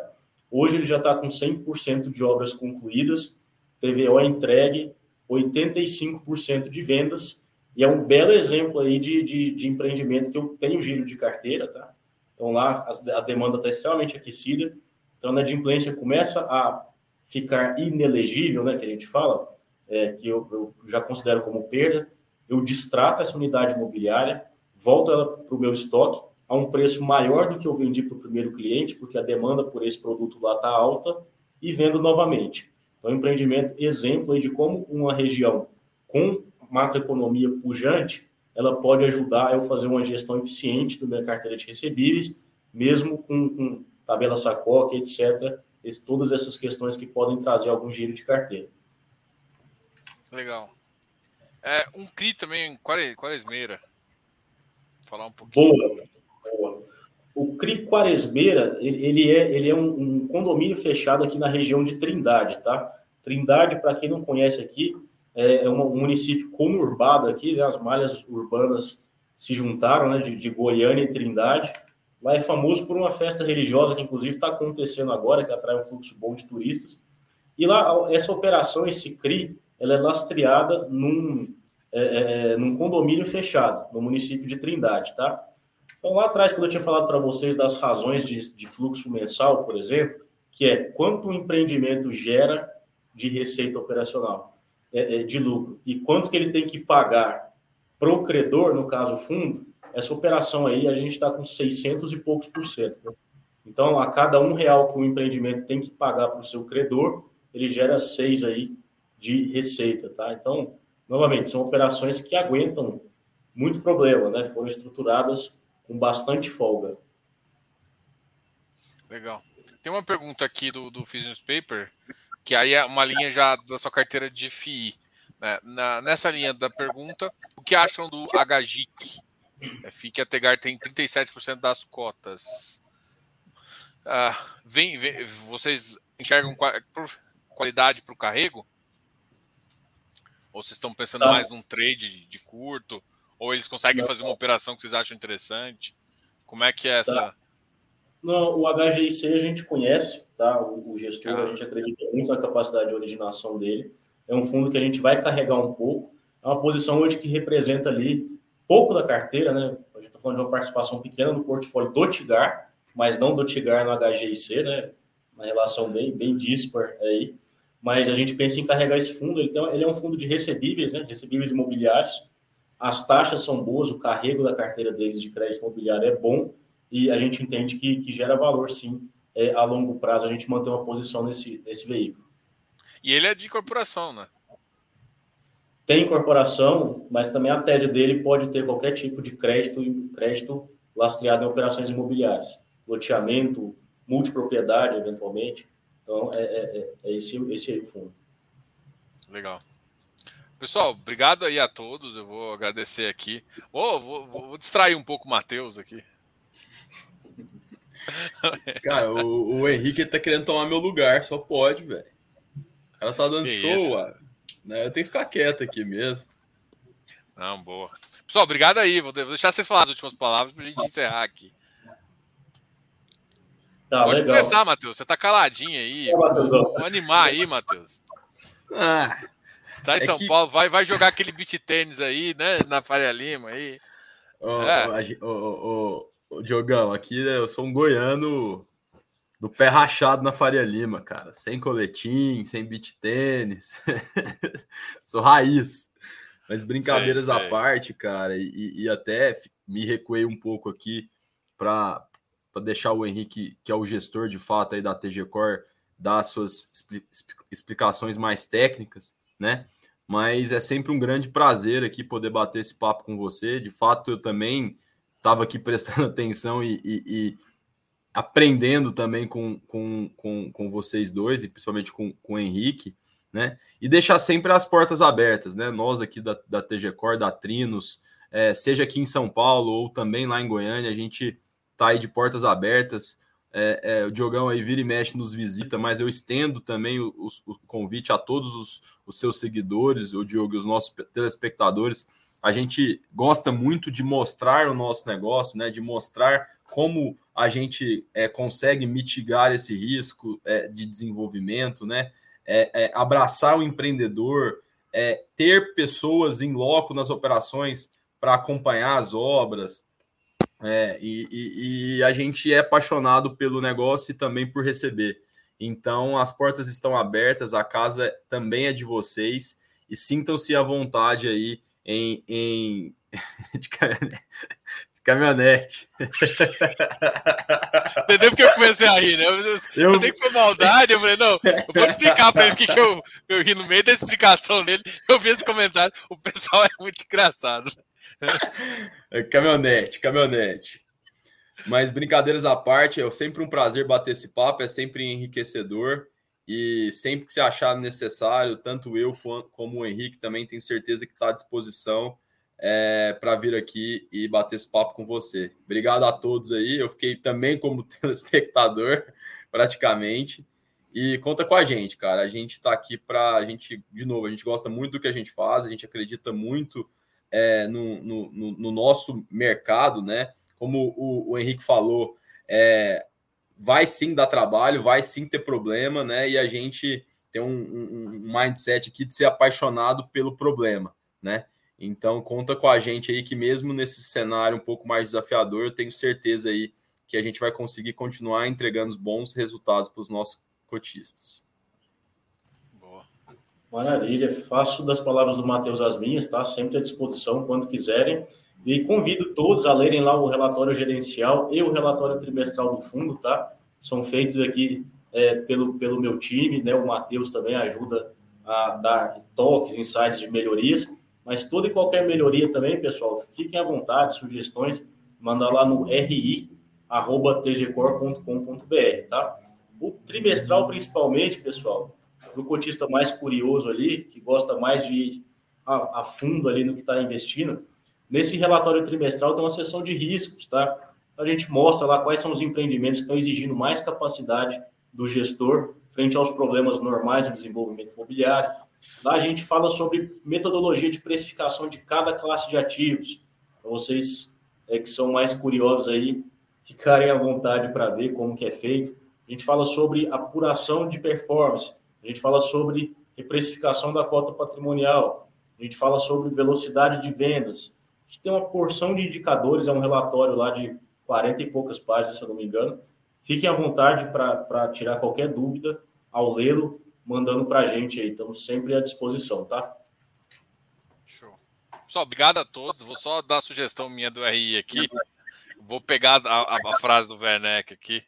Hoje ele já está com 100% de obras concluídas, TVO entregue, 85% de vendas, e é um belo exemplo aí de, de, de, empreendimento que eu tenho giro de carteira, tá? Então lá a, a demanda está extremamente aquecida, então a inadimplência começa a ficar inelegível, né, que a gente fala, é, que eu, eu já considero como perda, eu distrato essa unidade imobiliária, volto ela para o meu estoque a um preço maior do que eu vendi para o primeiro cliente, porque a demanda por esse produto lá está alta, e vendo novamente. Então, empreendimento exemplo aí de como uma região com macroeconomia pujante, ela pode ajudar eu fazer uma gestão eficiente da minha carteira de recebíveis, mesmo com, com tabela sacoca, etc. Esse, todas essas questões que podem trazer algum giro de carteira. Legal. É, um CRI também, Quaresmeira. Falar um pouquinho. Boa, boa. O CRI Quaresmeira, ele, ele é, ele é um, um, condomínio fechado aqui na região de Trindade, tá? Trindade, para quem não conhece aqui, é, é um município conurbado aqui, né? as malhas urbanas se juntaram, né? De, de Goiânia e Trindade. Lá é famoso por uma festa religiosa que, inclusive, está acontecendo agora, que atrai um fluxo bom de turistas. E lá, essa operação, esse CRI, ela é lastreada num, é, é, é, num condomínio fechado, no município de Trindade, tá? Então, lá atrás, quando eu tinha falado para vocês das razões de, de, fluxo mensal, por exemplo, que é quanto o empreendimento gera de receita operacional, é, é, de lucro, e quanto que ele tem que pagar para o credor, no caso fundo, essa operação aí a gente está com 600 e poucos por cento. Né? Então, a cada um real que o empreendimento tem que pagar para o seu credor, ele gera seis aí de receita, tá? Então, novamente, são operações que aguentam muito problema, né? Foram estruturadas com bastante folga. Legal. Tem uma pergunta aqui do, do Business Paper, que aí é uma linha já da sua carteira de FI. Né? Na, nessa linha da pergunta, o que acham do HGIC? É, FIC a Tegar tem 37% das cotas. Ah, vem, vem, vocês enxergam qualidade para o carrego? Ou vocês estão pensando tá. mais num trade de, de, curto? Ou eles conseguem fazer uma operação que vocês acham interessante? Como é que é essa. Tá. Não, o HGIC a gente conhece, tá? O, o gestor, ah. a gente acredita muito na capacidade de originação dele. É um fundo que a gente vai carregar um pouco. É uma posição hoje que representa ali pouco da carteira, né? A gente está falando de uma participação pequena no portfólio do Tigar, mas não do Tigar no HGIC, né? Uma relação bem, bem dispar aí mas a gente pensa em carregar esse fundo. Ele, tem, ele é um fundo de recebíveis, né? recebíveis imobiliários. As taxas são boas, o carrego da carteira deles de crédito imobiliário é bom e a gente entende que, que gera valor, sim, é, a longo prazo, a gente manter uma posição nesse, nesse veículo. E ele é de incorporação, né? Tem incorporação, mas também a tese dele pode ter qualquer tipo de crédito, crédito lastreado em operações imobiliárias, loteamento, multipropriedade, eventualmente. Então, é, é, é, é esse, esse aí o fundo. Legal. Pessoal, obrigado aí a todos. Eu vou agradecer aqui. Oh, vou, vou, vou distrair um pouco o Matheus aqui. Cara, o, o Henrique tá querendo tomar meu lugar, só pode, velho. Ela tá dando que show, né? Eu tenho que ficar quieto aqui mesmo. Não, boa. Pessoal, obrigado aí. Vou deixar vocês falar as últimas palavras pra gente encerrar aqui. Tá, Pode legal. começar, Matheus. Você tá caladinho aí. É, Vamos animar aí, Matheus. Ah, tá em é São que... Paulo, vai, vai jogar aquele beat tênis aí, né? Na Faria Lima aí. Ô, é. ô, ô, Diogão, aqui eu sou um goiano do pé rachado na Faria Lima, cara. Sem coletim, sem beat tênis. sou raiz. Mas brincadeiras sei, sei. à parte, cara, e, e até me recuei um pouco aqui para para deixar o Henrique, que é o gestor de fato aí da TG Core, dar suas explicações mais técnicas, né? Mas é sempre um grande prazer aqui poder bater esse papo com você. De fato, eu também estava aqui prestando atenção e, e, e, aprendendo também com, com, com, com vocês dois, e principalmente com, com o Henrique, né? E deixar sempre as portas abertas, né? Nós aqui da, da TG da Trinos, é, seja aqui em São Paulo ou também lá em Goiânia, a gente tá aí de portas abertas. É, é, o Diogão aí vira e mexe nos visita, mas eu estendo também o, o, convite a todos os, os, seus seguidores, o Diogo e os nossos telespectadores. A gente gosta muito de mostrar o nosso negócio, né? De mostrar como a gente é, consegue mitigar esse risco é, de desenvolvimento, né? É, é abraçar o empreendedor, ter pessoas em loco nas operações para acompanhar as obras. É, e, e, e, a gente é apaixonado pelo negócio e também por receber. Então, as portas estão abertas, a casa também é de vocês e sintam-se à vontade aí em, em de, caminhonete. Entendeu porque eu comecei a rir, né? Eu, eu, sei que foi maldade, eu falei, não, eu vou explicar para ele o que, que eu, eu ri no meio da explicação dele. Eu vi esse comentário, o pessoal é muito engraçado. É, caminhonete, caminhonete. Mas brincadeiras à parte, é sempre um prazer bater esse papo, é sempre enriquecedor. E sempre que você achar necessário, tanto eu como o Henrique também tenho certeza que está à disposição é, para vir aqui e bater esse papo com você. Obrigado a todos aí. Eu fiquei também como telespectador, praticamente. E conta com a gente, cara. A gente está aqui para. A gente, de novo, a gente gosta muito do que a gente faz, a gente acredita muito é, no, no, no, nosso mercado, né? Como o, o Henrique falou, é, vai sim dar trabalho, vai sim ter problema, né? E a gente tem um, um, um mindset aqui de ser apaixonado pelo problema, né? Então conta com a gente aí que mesmo nesse cenário um pouco mais desafiador, eu tenho certeza aí que a gente vai conseguir continuar entregando bons resultados para os nossos cotistas. Maravilha, faço das palavras do Matheus as minhas, tá? Sempre à disposição quando quiserem. E convido todos a lerem lá o relatório gerencial e o relatório trimestral do fundo, tá? São feitos aqui é, pelo, pelo meu time, né? O Matheus também ajuda a dar toques, insights de melhorias. Mas toda e qualquer melhoria também, pessoal, fiquem à vontade, sugestões, mandar lá no ri@tgcor.com.br, tá? O trimestral, principalmente, pessoal, para o cotista mais curioso ali, que gosta mais de ir a, a fundo ali no que está investindo, Nesse relatório trimestral tem uma seção de riscos, tá? A gente mostra lá quais são os empreendimentos que estão exigindo mais capacidade do gestor frente aos problemas normais do desenvolvimento imobiliário. Lá a gente fala sobre metodologia de precificação de cada classe de ativos. Para vocês é, que são mais curiosos aí, ficarem à vontade para ver como que é feito. A gente fala sobre apuração de performance. A gente fala sobre reprecificação da cota patrimonial. A gente fala sobre velocidade de vendas a gente tem uma porção de indicadores, é um relatório lá de 40 e poucas páginas, se eu não me engano. Fiquem à vontade para tirar qualquer dúvida ao lê-lo, mandando para a gente aí. Estamos sempre à disposição, tá? Show. Pessoal, obrigado a todos. Vou só dar a sugestão minha do RI aqui. Vou pegar a, a, a frase do Werneck aqui.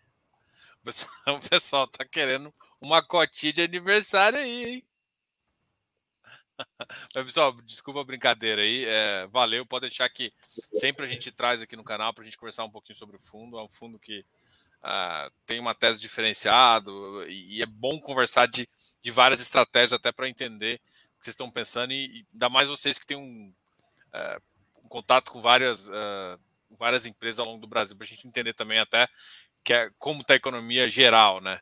O pessoal, o pessoal tá querendo uma cotinha de aniversário aí, hein? Mas, pessoal, desculpa a brincadeira aí. É, valeu, pode deixar que sempre a gente traz aqui no canal para a gente conversar um pouquinho sobre o fundo. É um fundo que uh, tem uma tese diferenciada e, e, é bom conversar de, de várias estratégias até para entender o que vocês estão pensando e, e ainda mais vocês que têm um, uh, um contato com várias, uh, várias empresas ao longo do Brasil, para a gente entender também até que é, como está a economia geral, né?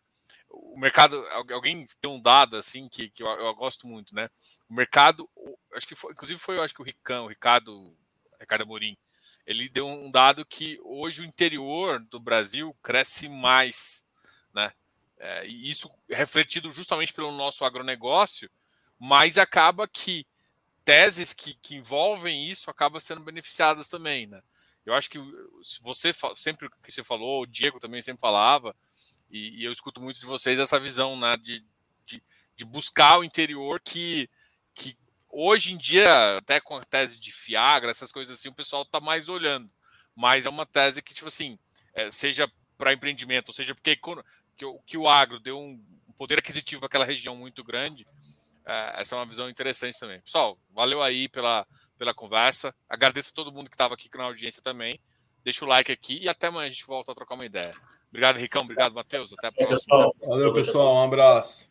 O mercado, alguém tem um dado assim que, que eu, eu gosto muito, né? o mercado, acho que foi, inclusive foi, acho que o Ricão, o Ricardo, Ricardo Amorim, ele deu um dado que hoje o interior do Brasil cresce mais, né? É, e isso refletido justamente pelo nosso agronegócio, mas acaba que teses que, que envolvem isso acabam sendo beneficiadas também, né? Eu acho que se você sempre que você falou, o Diego também sempre falava, e, e eu escuto muito de vocês essa visão, né, de, de, de buscar o interior que que hoje em dia, até com a tese de Fiagra, essas coisas assim, o pessoal está mais olhando. Mas é uma tese que, tipo assim, é, seja para empreendimento, ou seja, porque que, que o agro deu um poder aquisitivo para aquela região muito grande, é, essa é uma visão interessante também. Pessoal, valeu aí pela, pela conversa. Agradeço a todo mundo que estava aqui na audiência também. Deixa o like aqui e até amanhã a gente volta a trocar uma ideia. Obrigado, Ricão. Obrigado, Matheus. Até a próxima. Valeu, pessoal. Um abraço.